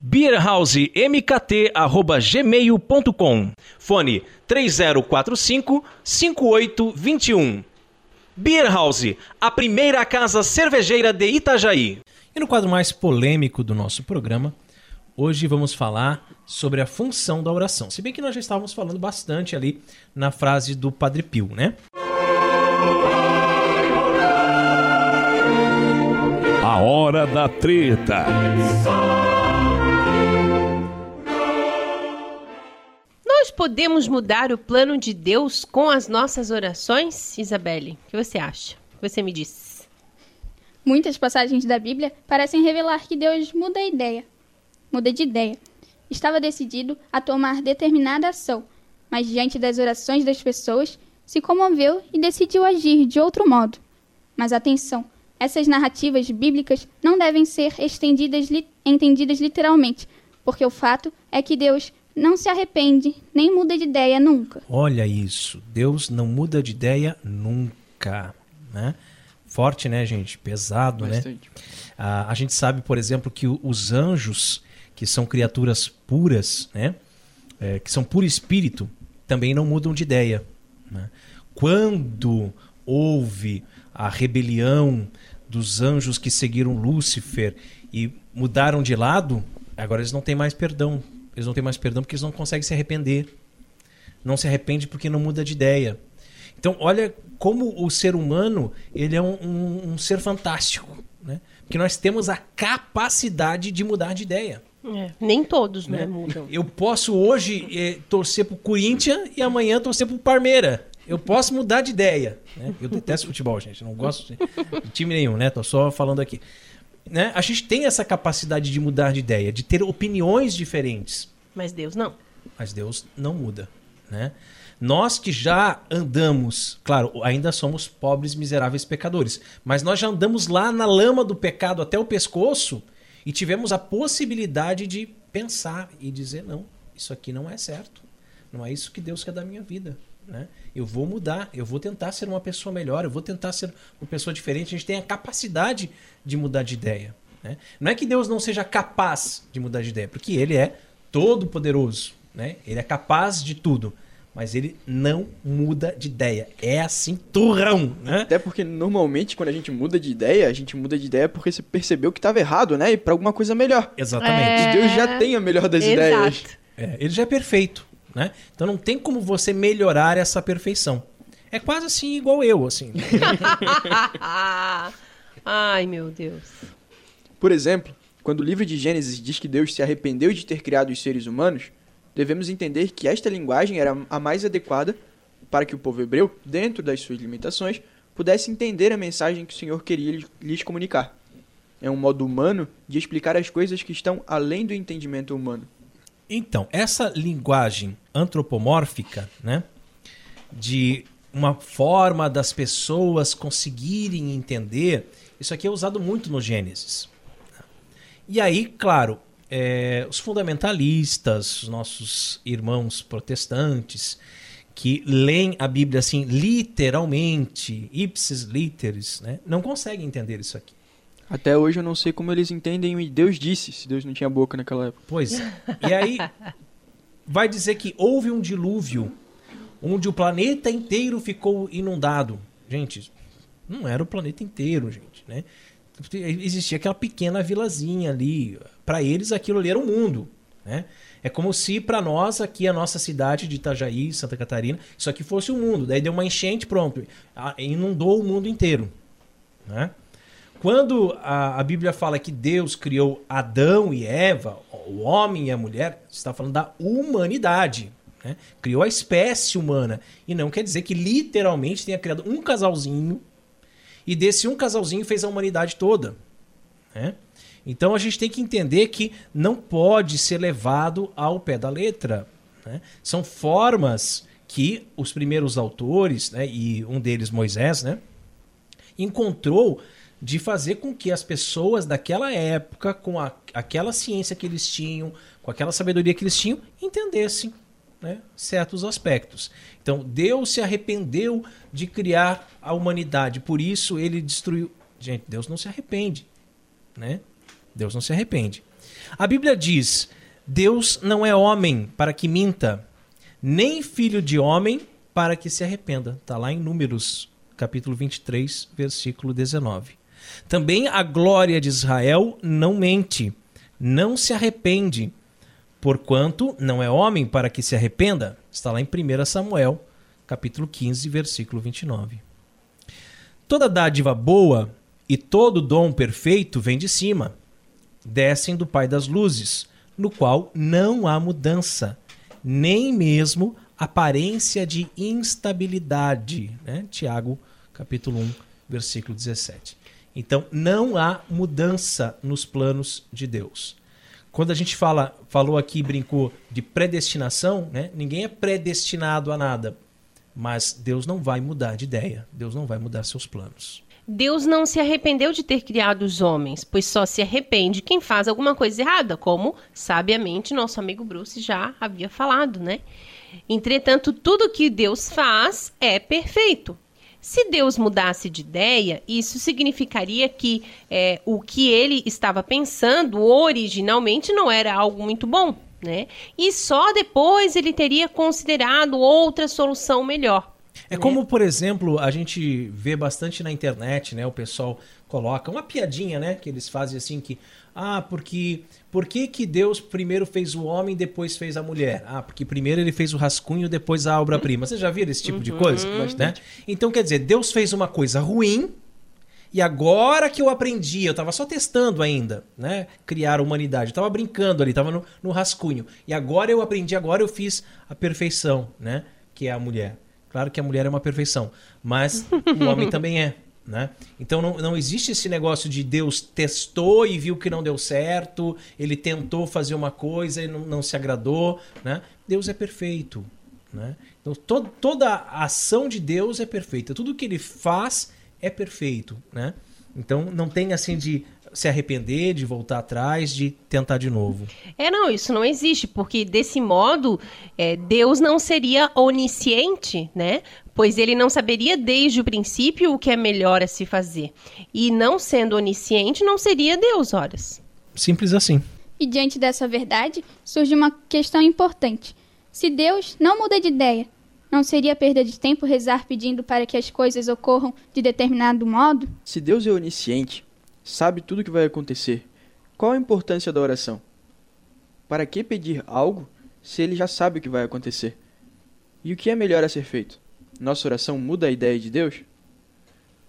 F: beerhousemkt@gmail.com. Fone 3045 5821. Beer House, a primeira casa cervejeira de Itajaí.
A: E no quadro mais polêmico do nosso programa, hoje vamos falar sobre a função da oração. Se bem que nós já estávamos falando bastante ali na frase do Padre Pio, né?
E: A hora da treta.
B: Nós podemos mudar o plano de Deus com as nossas orações, Isabelle? O que você acha? Você me diz.
D: Muitas passagens da Bíblia parecem revelar que Deus muda a ideia. Muda de ideia. Estava decidido a tomar determinada ação, mas diante das orações das pessoas, se comoveu e decidiu agir de outro modo. Mas atenção, essas narrativas bíblicas não devem ser estendidas, li entendidas literalmente, porque o fato é que Deus não se arrepende nem muda de ideia nunca.
A: Olha isso, Deus não muda de ideia nunca, né? Forte, né, gente? Pesado,
C: Bastante.
A: né? Ah, a gente sabe, por exemplo, que os anjos, que são criaturas puras, né? É, que são puro espírito, também não mudam de ideia. Né? Quando houve a rebelião dos anjos que seguiram Lúcifer e mudaram de lado, agora eles não têm mais perdão. Eles não têm mais perdão porque eles não conseguem se arrepender. Não se arrepende porque não muda de ideia. Então, olha como o ser humano ele é um, um, um ser fantástico. Né? Porque nós temos a capacidade de mudar de ideia.
B: É, nem todos, né, mudam.
A: Eu posso hoje eh, torcer pro Corinthians e amanhã torcer pro Parmeira. Eu posso mudar de ideia. Né? Eu detesto futebol, gente. Não gosto de de time nenhum, né? Tô só falando aqui. Né? A gente tem essa capacidade de mudar de ideia, de ter opiniões diferentes.
B: Mas Deus não.
A: Mas Deus não muda, né? Nós que já andamos, claro, ainda somos pobres, miseráveis pecadores, mas nós já andamos lá na lama do pecado até o pescoço e tivemos a possibilidade de pensar e dizer não, isso aqui não é certo. Não é isso que Deus quer da minha vida, né? Eu vou mudar, eu vou tentar ser uma pessoa melhor, eu vou tentar ser uma pessoa diferente. A gente tem a capacidade de mudar de ideia. Né? Não é que Deus não seja capaz de mudar de ideia, porque Ele é todo poderoso, né? Ele é capaz de tudo, mas ele não muda de ideia. É assim, turrão, né?
C: Até porque normalmente quando a gente muda de ideia, a gente muda de ideia porque você percebeu que estava errado, né? E para alguma coisa melhor.
A: Exatamente.
B: É.
C: Deus já tem a melhor das ideias.
B: Exato.
A: É, ele já é perfeito, né? Então não tem como você melhorar essa perfeição. É quase assim igual eu, assim.
B: Ai, meu Deus.
C: Por exemplo, quando o livro de Gênesis diz que Deus se arrependeu de ter criado os seres humanos, devemos entender que esta linguagem era a mais adequada para que o povo hebreu, dentro das suas limitações, pudesse entender a mensagem que o Senhor queria lhes- lhes comunicar. É um modo humano de explicar as coisas que estão além do entendimento humano.
A: Então, essa linguagem antropomórfica, né, de uma forma das pessoas conseguirem entender, isso aqui é usado muito no Gênesis. E aí, claro, é, os fundamentalistas, os nossos irmãos protestantes, que leem a Bíblia assim literalmente, ipsis literis, né, não conseguem entender isso aqui.
C: Até hoje eu não sei como eles entendem o Deus disse, se Deus não tinha boca naquela época.
A: Pois. E aí vai dizer que houve um dilúvio onde o planeta inteiro ficou inundado. Gente, não era o planeta inteiro, gente, né? Existia aquela pequena vilazinha ali. Para eles aquilo ali era o mundo, né? É como se para nós aqui a nossa cidade de Itajaí, Santa Catarina, isso aqui fosse o mundo. Daí deu uma enchente, pronto, a- inundou o mundo inteiro, né? Quando a, a Bíblia fala que Deus criou Adão e Eva, o homem e a mulher, está falando da humanidade. né? Criou a espécie humana. E não quer dizer que literalmente tenha criado um casalzinho e desse um casalzinho fez a humanidade toda. né? Então a gente tem que entender que não pode ser levado ao pé da letra. né? São formas que os primeiros autores, né, e um deles Moisés, né, encontrou de fazer com que as pessoas daquela época, com a, aquela ciência que eles tinham, com aquela sabedoria que eles tinham, entendessem né, certos aspectos. Então, Deus se arrependeu de criar a humanidade, por isso ele destruiu. Gente, Deus não se arrepende. Né? Deus não se arrepende. A Bíblia diz: Deus não é homem para que minta, nem filho de homem para que se arrependa. Está lá em Números, capítulo 23, versículo 19. Também a glória de Israel não mente, não se arrepende, porquanto não é homem para que se arrependa. Está lá em 1 Samuel, capítulo 15, versículo 29. Toda dádiva boa e todo dom perfeito vem de cima, descem do Pai das luzes, no qual não há mudança, nem mesmo aparência de instabilidade. Né? Tiago, capítulo 1, versículo 17. Então, não há mudança nos planos de Deus. Quando a gente fala, falou aqui, brincou de predestinação, né? ninguém é predestinado a nada. Mas Deus não vai mudar de ideia, Deus não vai mudar seus planos.
B: Deus não se arrependeu de ter criado os homens, pois só se arrepende quem faz alguma coisa errada, como sabiamente nosso amigo Bruce já havia falado, né? Entretanto, tudo que Deus faz é perfeito. Se Deus mudasse de ideia, isso significaria que é, o que ele estava pensando originalmente não era algo muito bom, né? E só depois ele teria considerado outra solução melhor.
A: É né? como, por exemplo, a gente vê bastante na internet, né? O pessoal coloca uma piadinha, né? Que eles fazem assim que ah, porque por que, que Deus primeiro fez o homem depois fez a mulher? Ah, porque primeiro ele fez o rascunho, depois a obra-prima. Você já viu esse tipo uhum, de coisa? Né? Então, quer dizer, Deus fez uma coisa ruim e agora que eu aprendi, eu estava só testando ainda, né? Criar a humanidade. Eu tava brincando ali, estava no, no rascunho. E agora eu aprendi, agora eu fiz a perfeição, né? Que é a mulher. Claro que a mulher é uma perfeição, mas o homem também é. Né? Então não, não existe esse negócio de Deus testou e viu que não deu certo, ele tentou fazer uma coisa e não, não se agradou. Né? Deus é perfeito. Né? Então to, toda a ação de Deus é perfeita, tudo que ele faz é perfeito. Né? Então não tem assim de se arrepender, de voltar atrás, de tentar de novo.
B: É, não, isso não existe, porque desse modo é, Deus não seria onisciente, né? Pois ele não saberia desde o princípio o que é melhor a se fazer. E não sendo onisciente, não seria Deus, horas.
A: Simples assim.
D: E diante dessa verdade, surge uma questão importante. Se Deus não muda de ideia, não seria perda de tempo rezar pedindo para que as coisas ocorram de determinado modo?
C: Se Deus é onisciente, sabe tudo o que vai acontecer. Qual a importância da oração? Para que pedir algo se ele já sabe o que vai acontecer? E o que é melhor a ser feito? Nossa oração muda a ideia de Deus?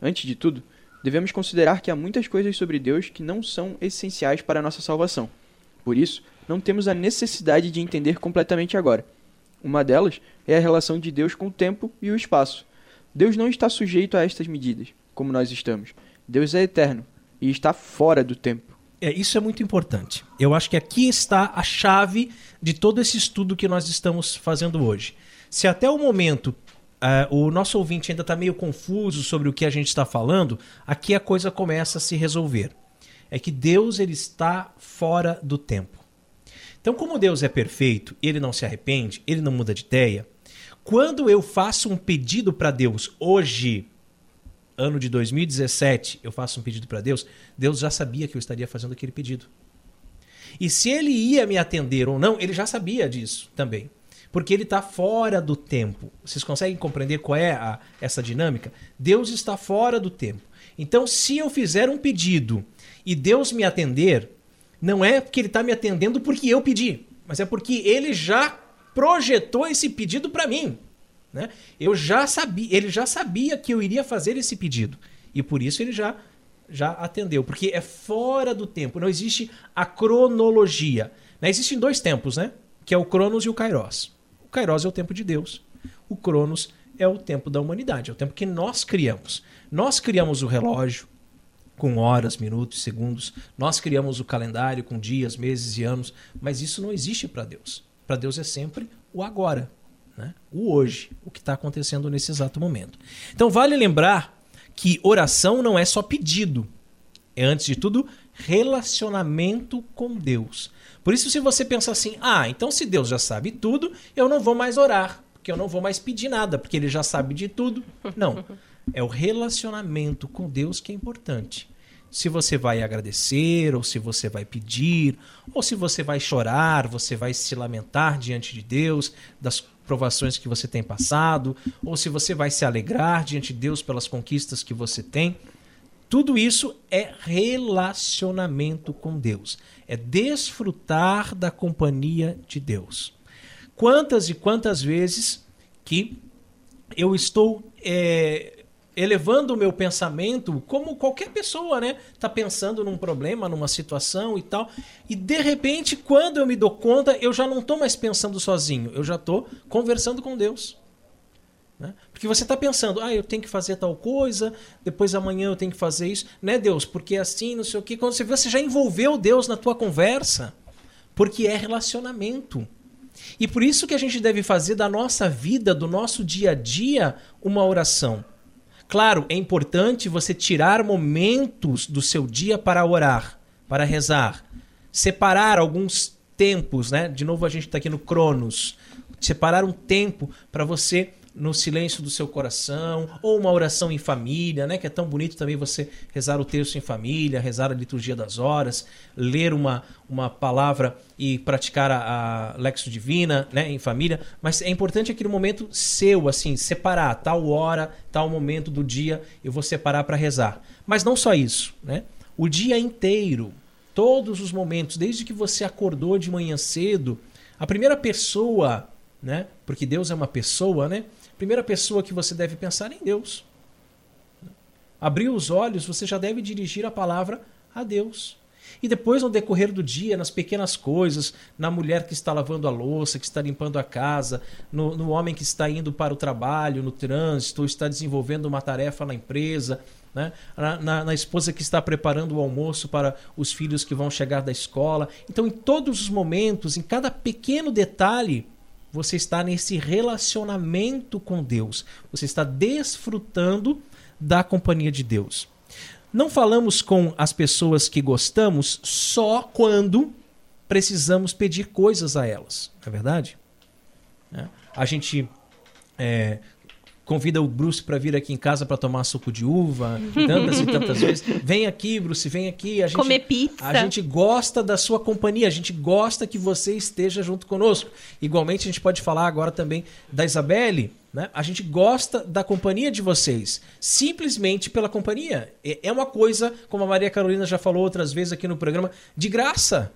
C: Antes de tudo, devemos considerar que há muitas coisas sobre Deus que não são essenciais para a nossa salvação. Por isso, não temos a necessidade de entender completamente agora. Uma delas é a relação de Deus com o tempo e o espaço. Deus não está sujeito a estas medidas, como nós estamos. Deus é eterno, e está fora do tempo.
A: É, isso é muito importante. Eu acho que aqui está a chave de todo esse estudo que nós estamos fazendo hoje. Se até o momento uh, o nosso ouvinte ainda está meio confuso sobre o que a gente está falando, aqui a coisa começa a se resolver. É que Deus ele está fora do tempo. Então, como Deus é perfeito, ele não se arrepende, ele não muda de ideia. Quando eu faço um pedido para Deus hoje, ano de 2017, eu faço um pedido para Deus, Deus já sabia que eu estaria fazendo aquele pedido. E se ele ia me atender ou não, ele já sabia disso também. Porque ele está fora do tempo. Vocês conseguem compreender qual é a, essa dinâmica? Deus está fora do tempo. Então, se eu fizer um pedido e Deus me atender, não é porque ele está me atendendo porque eu pedi, mas é porque ele já projetou esse pedido para mim. Né? Eu já sabia, ele já sabia que eu iria fazer esse pedido e por isso ele já já atendeu, porque é fora do tempo, não existe a cronologia. Né? Existem dois tempos, né? Que é o Cronos e o Kairos. O Kairos é o tempo de Deus. O Cronos é o tempo da humanidade, é o tempo que nós criamos. Nós criamos o relógio com horas, minutos, segundos. Nós criamos o calendário com dias, meses e anos, mas isso não existe para Deus. Para Deus é sempre o agora né? o hoje, o que está acontecendo nesse exato momento. Então vale lembrar que oração não é só pedido, é antes de tudo relacionamento com Deus. Por isso, se você pensa assim, ah, então se Deus já sabe tudo, eu não vou mais orar, porque eu não vou mais pedir nada, porque ele já sabe de tudo. Não. É o relacionamento com Deus que é importante. Se você vai agradecer, ou se você vai pedir, ou se você vai chorar, você vai se lamentar diante de Deus das provações que você tem passado, ou se você vai se alegrar diante de Deus pelas conquistas que você tem. Tudo isso é relacionamento com Deus. É desfrutar da companhia de Deus. Quantas e quantas vezes que eu estou é, elevando o meu pensamento, como qualquer pessoa, né? Tá pensando num problema, numa situação e tal. E de repente, quando eu me dou conta, eu já não tô mais pensando sozinho, eu já tô conversando com Deus. Né? Porque você está pensando, ah, eu tenho que fazer tal coisa, depois amanhã eu tenho que fazer isso, né, Deus? Porque é assim, não sei o quê. Quando você vê, você já envolveu Deus na tua conversa, porque é relacionamento. E por isso que a gente deve fazer da nossa vida, do nosso dia a dia, uma oração. Claro, é importante você tirar momentos do seu dia para orar, para rezar, separar alguns tempos, né? De novo a gente está aqui no Cronos, separar um tempo para você no silêncio do seu coração, ou uma oração em família, né? Que é tão bonito também você rezar o texto em família, rezar a liturgia das horas, ler uma, uma palavra e praticar a, a Lexo Divina, né? Em família. Mas é importante aquele momento seu, assim, separar tal hora, tal momento do dia, eu vou separar para rezar. Mas não só isso, né? O dia inteiro, todos os momentos, desde que você acordou de manhã cedo, a primeira pessoa, né? Porque Deus é uma pessoa, né? Primeira pessoa que você deve pensar é em Deus. Abriu os olhos, você já deve dirigir a palavra a Deus. E depois, no decorrer do dia, nas pequenas coisas, na mulher que está lavando a louça, que está limpando a casa, no, no homem que está indo para o trabalho, no trânsito, ou está desenvolvendo uma tarefa na empresa, né? na, na, na esposa que está preparando o almoço para os filhos que vão chegar da escola. Então, em todos os momentos, em cada pequeno detalhe, você está nesse relacionamento com Deus. Você está desfrutando da companhia de Deus. Não falamos com as pessoas que gostamos só quando precisamos pedir coisas a elas, não é verdade? É. A gente é, convida o Bruce para vir aqui em casa para tomar suco de uva, tantas e tantas vezes. Vem aqui, Bruce, vem aqui. A gente,
B: Comer pizza.
A: A gente gosta da sua companhia, a gente gosta que você esteja junto conosco. Igualmente, a gente pode falar agora também da Isabelle. Né? A gente gosta da companhia de vocês, simplesmente pela companhia. É, é uma coisa, como a Maria Carolina já falou outras vezes aqui no programa, de graça.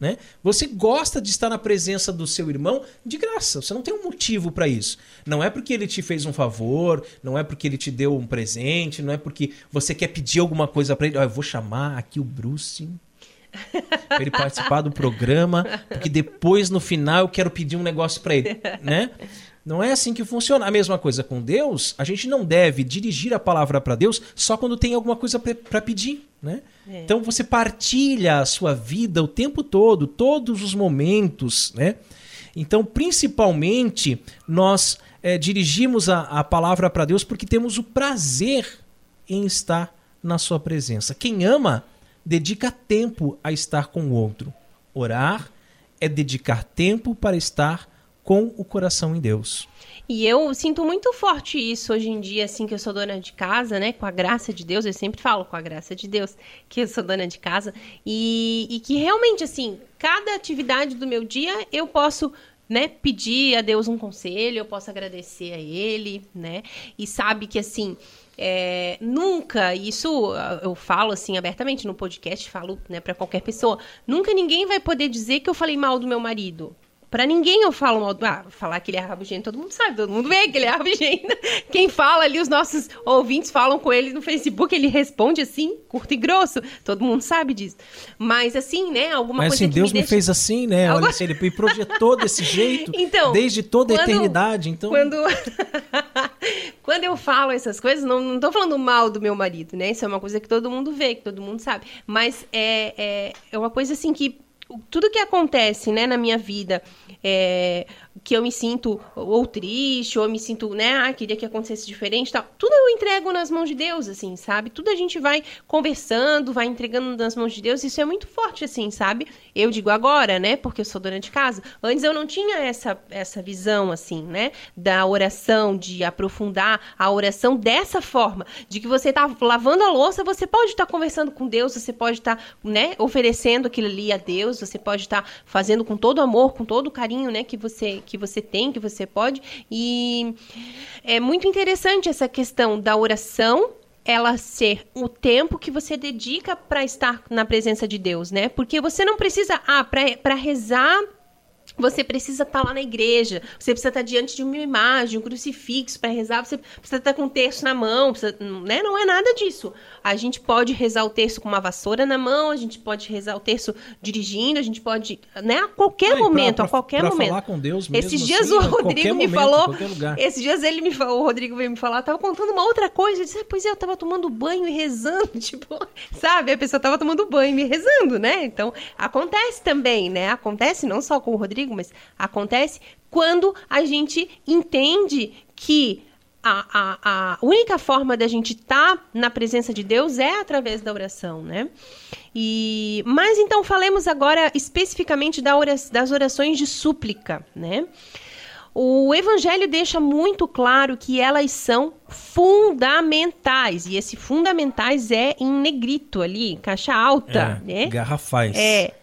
A: Né? Você gosta de estar na presença do seu irmão de graça. Você não tem um motivo para isso. Não é porque ele te fez um favor, não é porque ele te deu um presente, não é porque você quer pedir alguma coisa para ele. Oh, eu vou chamar aqui o Bruce para ele participar do programa, porque depois no final eu quero pedir um negócio para ele, né? Não é assim que funciona. A mesma coisa com Deus, a gente não deve dirigir a palavra para Deus só quando tem alguma coisa para pedir. Né? É. Então você partilha a sua vida o tempo todo, todos os momentos. Né? Então, principalmente, nós é, dirigimos a, a palavra para Deus porque temos o prazer em estar na sua presença. Quem ama, dedica tempo a estar com o outro. Orar é dedicar tempo para estar com o coração em Deus.
B: E eu sinto muito forte isso hoje em dia, assim, que eu sou dona de casa, né? Com a graça de Deus, eu sempre falo com a graça de Deus que eu sou dona de casa. E, e que realmente, assim, cada atividade do meu dia eu posso né, pedir a Deus um conselho, eu posso agradecer a Ele, né? E sabe que assim. É, nunca, isso eu falo assim abertamente no podcast, falo né, para qualquer pessoa, nunca ninguém vai poder dizer que eu falei mal do meu marido. Pra ninguém eu falo mal. Ah, falar que ele é rabugento, todo mundo sabe, todo mundo vê que ele é rabugento. Quem fala ali, os nossos ouvintes falam com ele no Facebook, ele responde assim, curto e grosso. Todo mundo sabe disso. Mas assim, né? Alguma
A: Mas
B: coisa
A: assim,
B: que
A: Deus
B: me, deixa...
A: fez assim, né?
B: Algo...
A: Olha, assim, ele me projetou desse jeito
B: então,
A: desde toda
B: quando,
A: a eternidade. Então...
B: Quando... quando eu falo essas coisas, não, não tô falando mal do meu marido, né? Isso é uma coisa que todo mundo vê, que todo mundo sabe. Mas é, é, é uma coisa assim que tudo que acontece, né, na minha vida, é, que eu me sinto ou triste, ou me sinto, né, ah, queria que acontecesse diferente, tal. Tudo eu entrego nas mãos de Deus, assim, sabe? Tudo a gente vai conversando, vai entregando nas mãos de Deus. Isso é muito forte, assim, sabe? Eu digo agora, né, porque eu sou dona de casa. Antes eu não tinha essa essa visão, assim, né, da oração, de aprofundar a oração dessa forma, de que você tá lavando a louça, você pode estar tá conversando com Deus, você pode estar, tá, né, oferecendo aquilo ali a Deus, você pode estar tá fazendo com todo amor, com todo carinho, né, que você que você tem, que você pode. E é muito interessante essa questão da oração ela ser o tempo que você dedica para estar na presença de Deus, né? Porque você não precisa, ah, para rezar você precisa estar lá na igreja, você precisa estar diante de uma imagem, um crucifixo para rezar, você precisa estar com um terço na mão, precisa, né? não é nada disso. A gente pode rezar o terço com uma vassoura na mão, a gente pode rezar o terço dirigindo, a gente pode, né, a qualquer ah, momento, pra, pra, a qualquer
A: pra
B: momento.
A: falar com Deus mesmo
B: Esses dias
A: assim,
B: o Rodrigo me
A: momento,
B: falou, esses dias ele me falou, o Rodrigo veio me falar, tava contando uma outra coisa, eu disse, ah, pois é, eu tava tomando banho e rezando, tipo, sabe? A pessoa tava tomando banho e rezando, né? Então, acontece também, né? Acontece não só com o Rodrigo, mas acontece quando a gente entende que a, a, a única forma da gente estar tá na presença de Deus é através da oração, né? E, mas então falemos agora especificamente das orações de súplica, né? O Evangelho deixa muito claro que elas são fundamentais. E esse fundamentais é em negrito ali, caixa alta,
A: é,
B: né?
A: Garrafais.
B: É.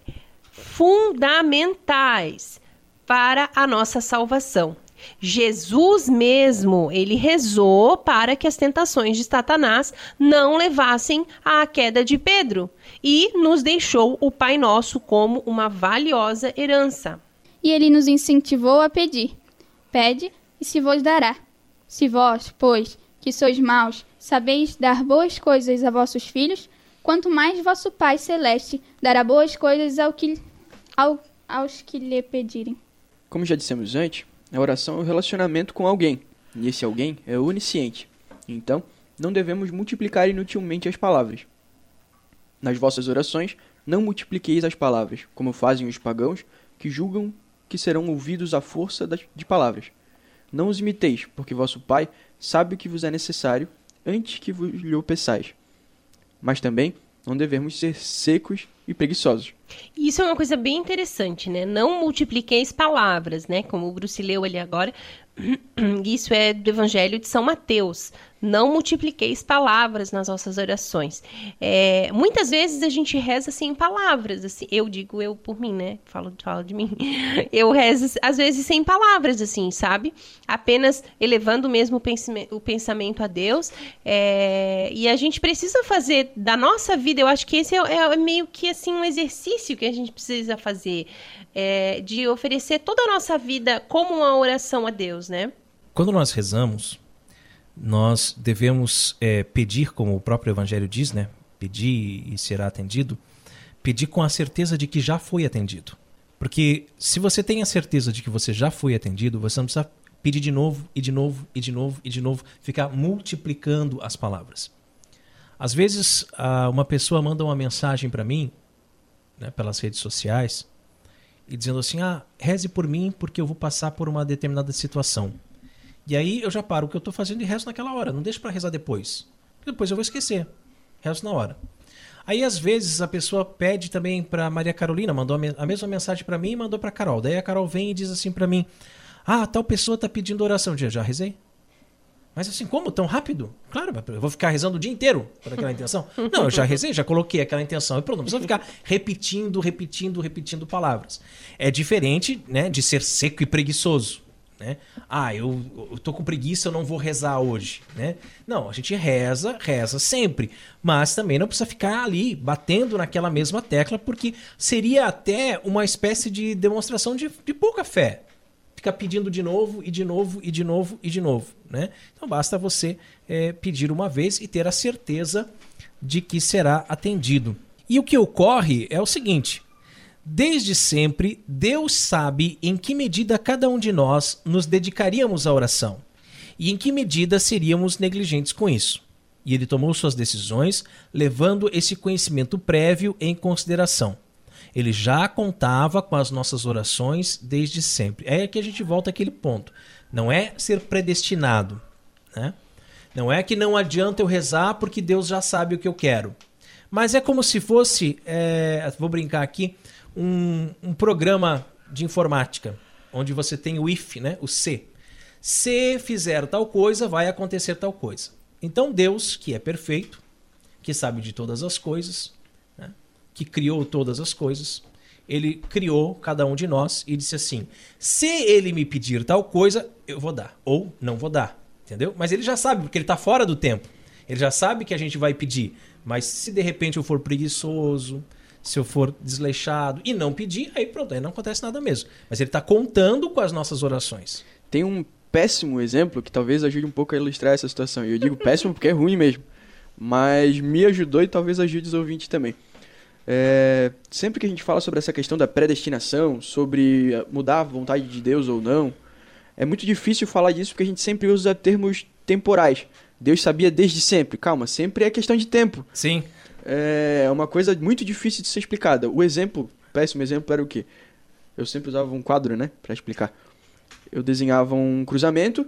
B: Fundamentais para a nossa salvação. Jesus mesmo, ele rezou para que as tentações de Satanás não levassem à queda de Pedro e nos deixou o Pai Nosso como uma valiosa herança.
D: E ele nos incentivou a pedir: Pede e se vos dará. Se vós, pois, que sois maus, sabeis dar boas coisas a vossos filhos, quanto mais vosso Pai Celeste dará boas coisas ao que, ao, aos que lhe pedirem.
C: Como já dissemos antes, a oração é o um relacionamento com alguém, e esse alguém é onisciente. Então, não devemos multiplicar inutilmente as palavras. Nas vossas orações, não multipliqueis as palavras, como fazem os pagãos, que julgam que serão ouvidos à força de palavras. Não os imiteis, porque vosso Pai sabe o que vos é necessário antes que vos lhe peçais. Mas também não devemos ser secos e preguiçosos.
B: Isso é uma coisa bem interessante, né? Não multipliqueis palavras, né? Como o Bruce leu ali agora. Isso é do Evangelho de São Mateus não multipliqueis palavras nas nossas orações. É, muitas vezes a gente reza sem palavras, assim, eu digo eu por mim, né? Falo, falo de mim. Eu rezo, às vezes, sem palavras, assim, sabe? Apenas elevando mesmo o pensamento a Deus. É, e a gente precisa fazer da nossa vida, eu acho que esse é, é meio que, assim, um exercício que a gente precisa fazer, é, de oferecer toda a nossa vida como uma oração a Deus, né?
A: Quando nós rezamos, nós devemos é, pedir, como o próprio Evangelho diz, né? Pedir e será atendido. Pedir com a certeza de que já foi atendido. Porque se você tem a certeza de que você já foi atendido, você não precisa pedir de novo e de novo e de novo e de novo, ficar multiplicando as palavras. Às vezes, uma pessoa manda uma mensagem para mim, né, pelas redes sociais, e dizendo assim: ah, reze por mim porque eu vou passar por uma determinada situação. E aí eu já paro o que eu estou fazendo e rezo naquela hora. Não deixo para rezar depois. Depois eu vou esquecer. Rezo na hora. Aí às vezes a pessoa pede também para Maria Carolina, mandou a mesma mensagem para mim e mandou para Carol. Daí a Carol vem e diz assim para mim: "Ah, tal pessoa está pedindo oração". Eu já rezei. Mas assim, como? Tão rápido? Claro, eu vou ficar rezando o dia inteiro por aquela intenção. Não, eu já rezei, já coloquei aquela intenção. E pronto, não precisa ficar repetindo, repetindo, repetindo palavras. É diferente né, de ser seco e preguiçoso. Né? Ah, eu, eu tô com preguiça, eu não vou rezar hoje, né? Não, a gente reza, reza sempre, mas também não precisa ficar ali batendo naquela mesma tecla, porque seria até uma espécie de demonstração de, de pouca fé. Ficar pedindo de novo e de novo e de novo e de novo, né? Então basta você é, pedir uma vez e ter a certeza de que será atendido. E o que ocorre é o seguinte: Desde sempre, Deus sabe em que medida cada um de nós nos dedicaríamos à oração e em que medida seríamos negligentes com isso. E ele tomou suas decisões levando esse conhecimento prévio em consideração. Ele já contava com as nossas orações desde sempre. É que a gente volta àquele ponto. Não é ser predestinado. Né? Não é que não adianta eu rezar porque Deus já sabe o que eu quero. Mas é como se fosse, é, vou brincar aqui, um, um programa de informática, onde você tem o if, né? o se. Se fizer tal coisa, vai acontecer tal coisa. Então Deus, que é perfeito, que sabe de todas as coisas, né? que criou todas as coisas, ele criou cada um de nós e disse assim: se ele me pedir tal coisa, eu vou dar, ou não vou dar, entendeu? Mas ele já sabe, porque ele está fora do tempo. Ele já sabe que a gente vai pedir. Mas se de repente eu for preguiçoso, se eu for desleixado e não pedir, aí pronto, aí não acontece nada mesmo. Mas ele está contando com as nossas orações.
C: Tem um péssimo exemplo que talvez ajude um pouco a ilustrar essa situação. E eu digo péssimo porque é ruim mesmo. Mas me ajudou e talvez ajude os ouvintes também. É, sempre que a gente fala sobre essa questão da predestinação, sobre mudar a vontade de Deus ou não, é muito difícil falar disso porque a gente sempre usa termos temporais. Deus sabia desde sempre. Calma, sempre é questão de tempo.
A: Sim
C: é uma coisa muito difícil de ser explicada. O exemplo, péssimo exemplo, era o quê? Eu sempre usava um quadro, né, para explicar. Eu desenhava um cruzamento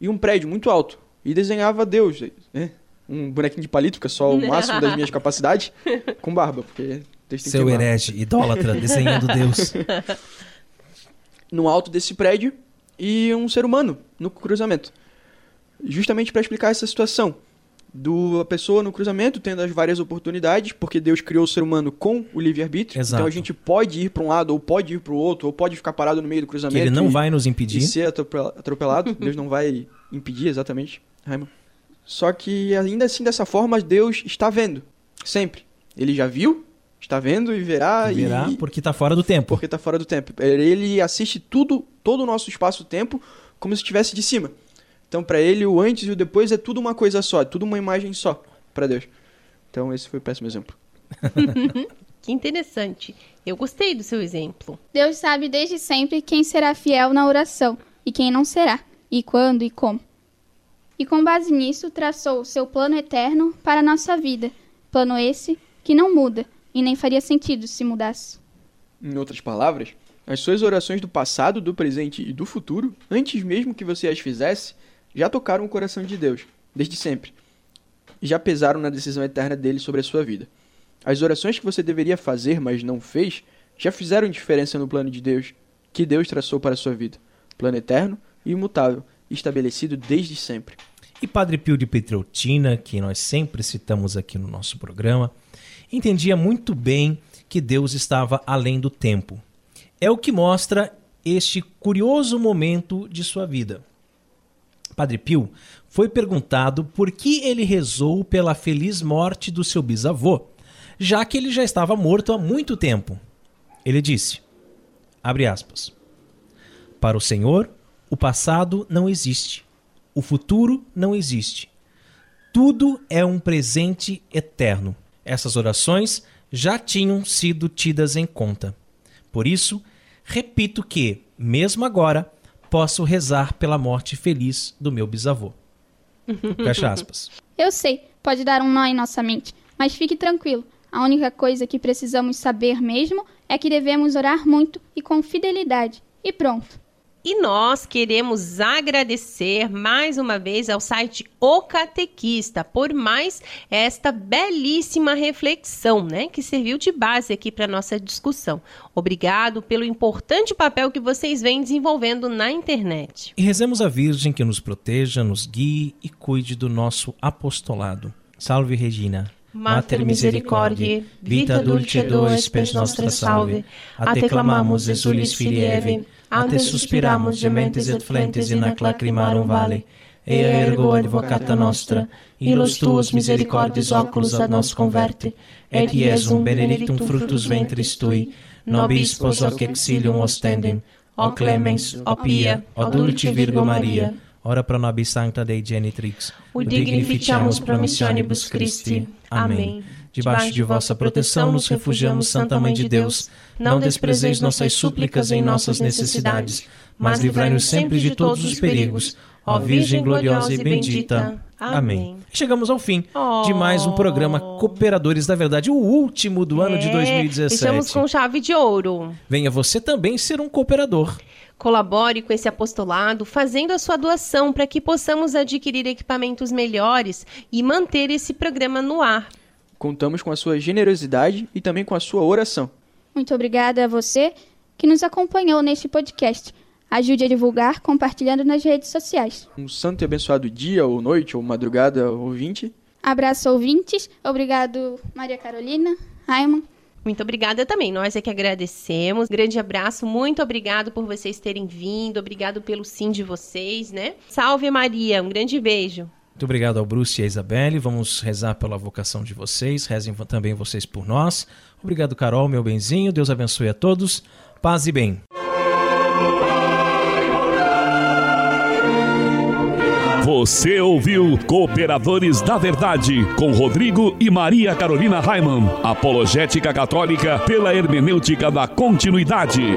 C: e um prédio muito alto. E desenhava Deus, né? Um bonequinho de palito, que é só o máximo das minhas capacidades, com barba, porque
A: Deus tem Seu herege, idólatra, desenhando Deus.
C: No alto desse prédio e um ser humano no cruzamento. Justamente para explicar essa situação do a pessoa no cruzamento tendo as várias oportunidades, porque Deus criou o ser humano com o livre-arbítrio. Então a gente pode ir para um lado, ou pode ir para o outro, ou pode ficar parado no meio do cruzamento. Que
A: ele não e, vai nos impedir. E
C: ser atropelado. Deus não vai impedir, exatamente. Raimund. Só que ainda assim, dessa forma, Deus está vendo. Sempre. Ele já viu, está vendo e verá.
A: Verá e... porque está fora do tempo.
C: Porque está fora do tempo. Ele assiste tudo, todo o nosso espaço-tempo, como se estivesse de cima. Então, para ele, o antes e o depois é tudo uma coisa só, é tudo uma imagem só para Deus. Então, esse foi o péssimo exemplo.
B: que interessante. Eu gostei do seu exemplo.
D: Deus sabe desde sempre quem será fiel na oração e quem não será, e quando e como. E com base nisso, traçou seu plano eterno para a nossa vida. Plano esse que não muda e nem faria sentido se mudasse.
C: Em outras palavras, as suas orações do passado, do presente e do futuro, antes mesmo que você as fizesse, já tocaram o coração de Deus, desde sempre, e já pesaram na decisão eterna dele sobre a sua vida. As orações que você deveria fazer, mas não fez, já fizeram diferença no plano de Deus, que Deus traçou para a sua vida. Plano eterno e imutável, estabelecido desde sempre.
A: E Padre Pio de Petreutina, que nós sempre citamos aqui no nosso programa, entendia muito bem que Deus estava além do tempo. É o que mostra este curioso momento de sua vida. Padre Pio, foi perguntado por que ele rezou pela feliz morte do seu bisavô, já que ele já estava morto há muito tempo. Ele disse: aspas. Para o Senhor, o passado não existe, o futuro não existe. Tudo é um presente eterno. Essas orações já tinham sido tidas em conta. Por isso, repito que, mesmo agora, posso rezar pela morte feliz do meu bisavô. Fecha aspas.
D: Eu sei, pode dar um nó em nossa mente, mas fique tranquilo. A única coisa que precisamos saber mesmo é que devemos orar muito e com fidelidade. E pronto.
B: E nós queremos agradecer mais uma vez ao site O Catequista por mais esta belíssima reflexão, né, que serviu de base aqui para nossa discussão. Obrigado pelo importante papel que vocês vêm desenvolvendo na internet.
A: E rezemos a Virgem que nos proteja, nos guie e cuide do nosso apostolado. Salve Regina.
B: Mater misericordiae, vita dulce spes nostra salve, a te clamamus exulis filievi, ante suspiramus gementes et flentes in ac lacrimarum vale, ea ergo advocata nostra, ilus tuos misericordis oculos ad nos converte, et Iesum benedictum fructus ventris tui, nobis pos hoc exilium ostendem, o clemens, o pia, o dulce Virgo Maria,
A: ora pro nobis sancta Dei genitrix,
B: o dignificiamus promissionibus Christi. Amém.
A: Debaixo de vossa proteção nos refugiamos, Santa Mãe de Deus. Não desprezeis nossas súplicas em nossas necessidades, mas livrai-nos sempre de todos os perigos. Ó Virgem gloriosa e bendita. Amém. Chegamos ao fim oh. de mais um programa Cooperadores da Verdade, o último do é, ano de 2017.
B: Estamos com chave de ouro.
A: Venha você também ser um cooperador.
B: Colabore com esse apostolado, fazendo a sua doação para que possamos adquirir equipamentos melhores e manter esse programa no ar.
C: Contamos com a sua generosidade e também com a sua oração.
D: Muito obrigada a você que nos acompanhou neste podcast. Ajude a divulgar compartilhando nas redes sociais.
C: Um santo e abençoado dia, ou noite, ou madrugada, ouvinte.
D: Abraço, ouvintes. Obrigado, Maria Carolina, Raimon.
B: Muito obrigada também. Nós é que agradecemos. Grande abraço. Muito obrigado por vocês terem vindo. Obrigado pelo sim de vocês, né? Salve Maria. Um grande beijo.
A: Muito obrigado ao Bruce e à Isabelle. Vamos rezar pela vocação de vocês. Rezem também vocês por nós. Obrigado, Carol, meu benzinho. Deus abençoe a todos. Paz e bem.
E: Você ouviu Cooperadores da Verdade com Rodrigo e Maria Carolina Raimann. Apologética Católica pela hermenêutica da continuidade.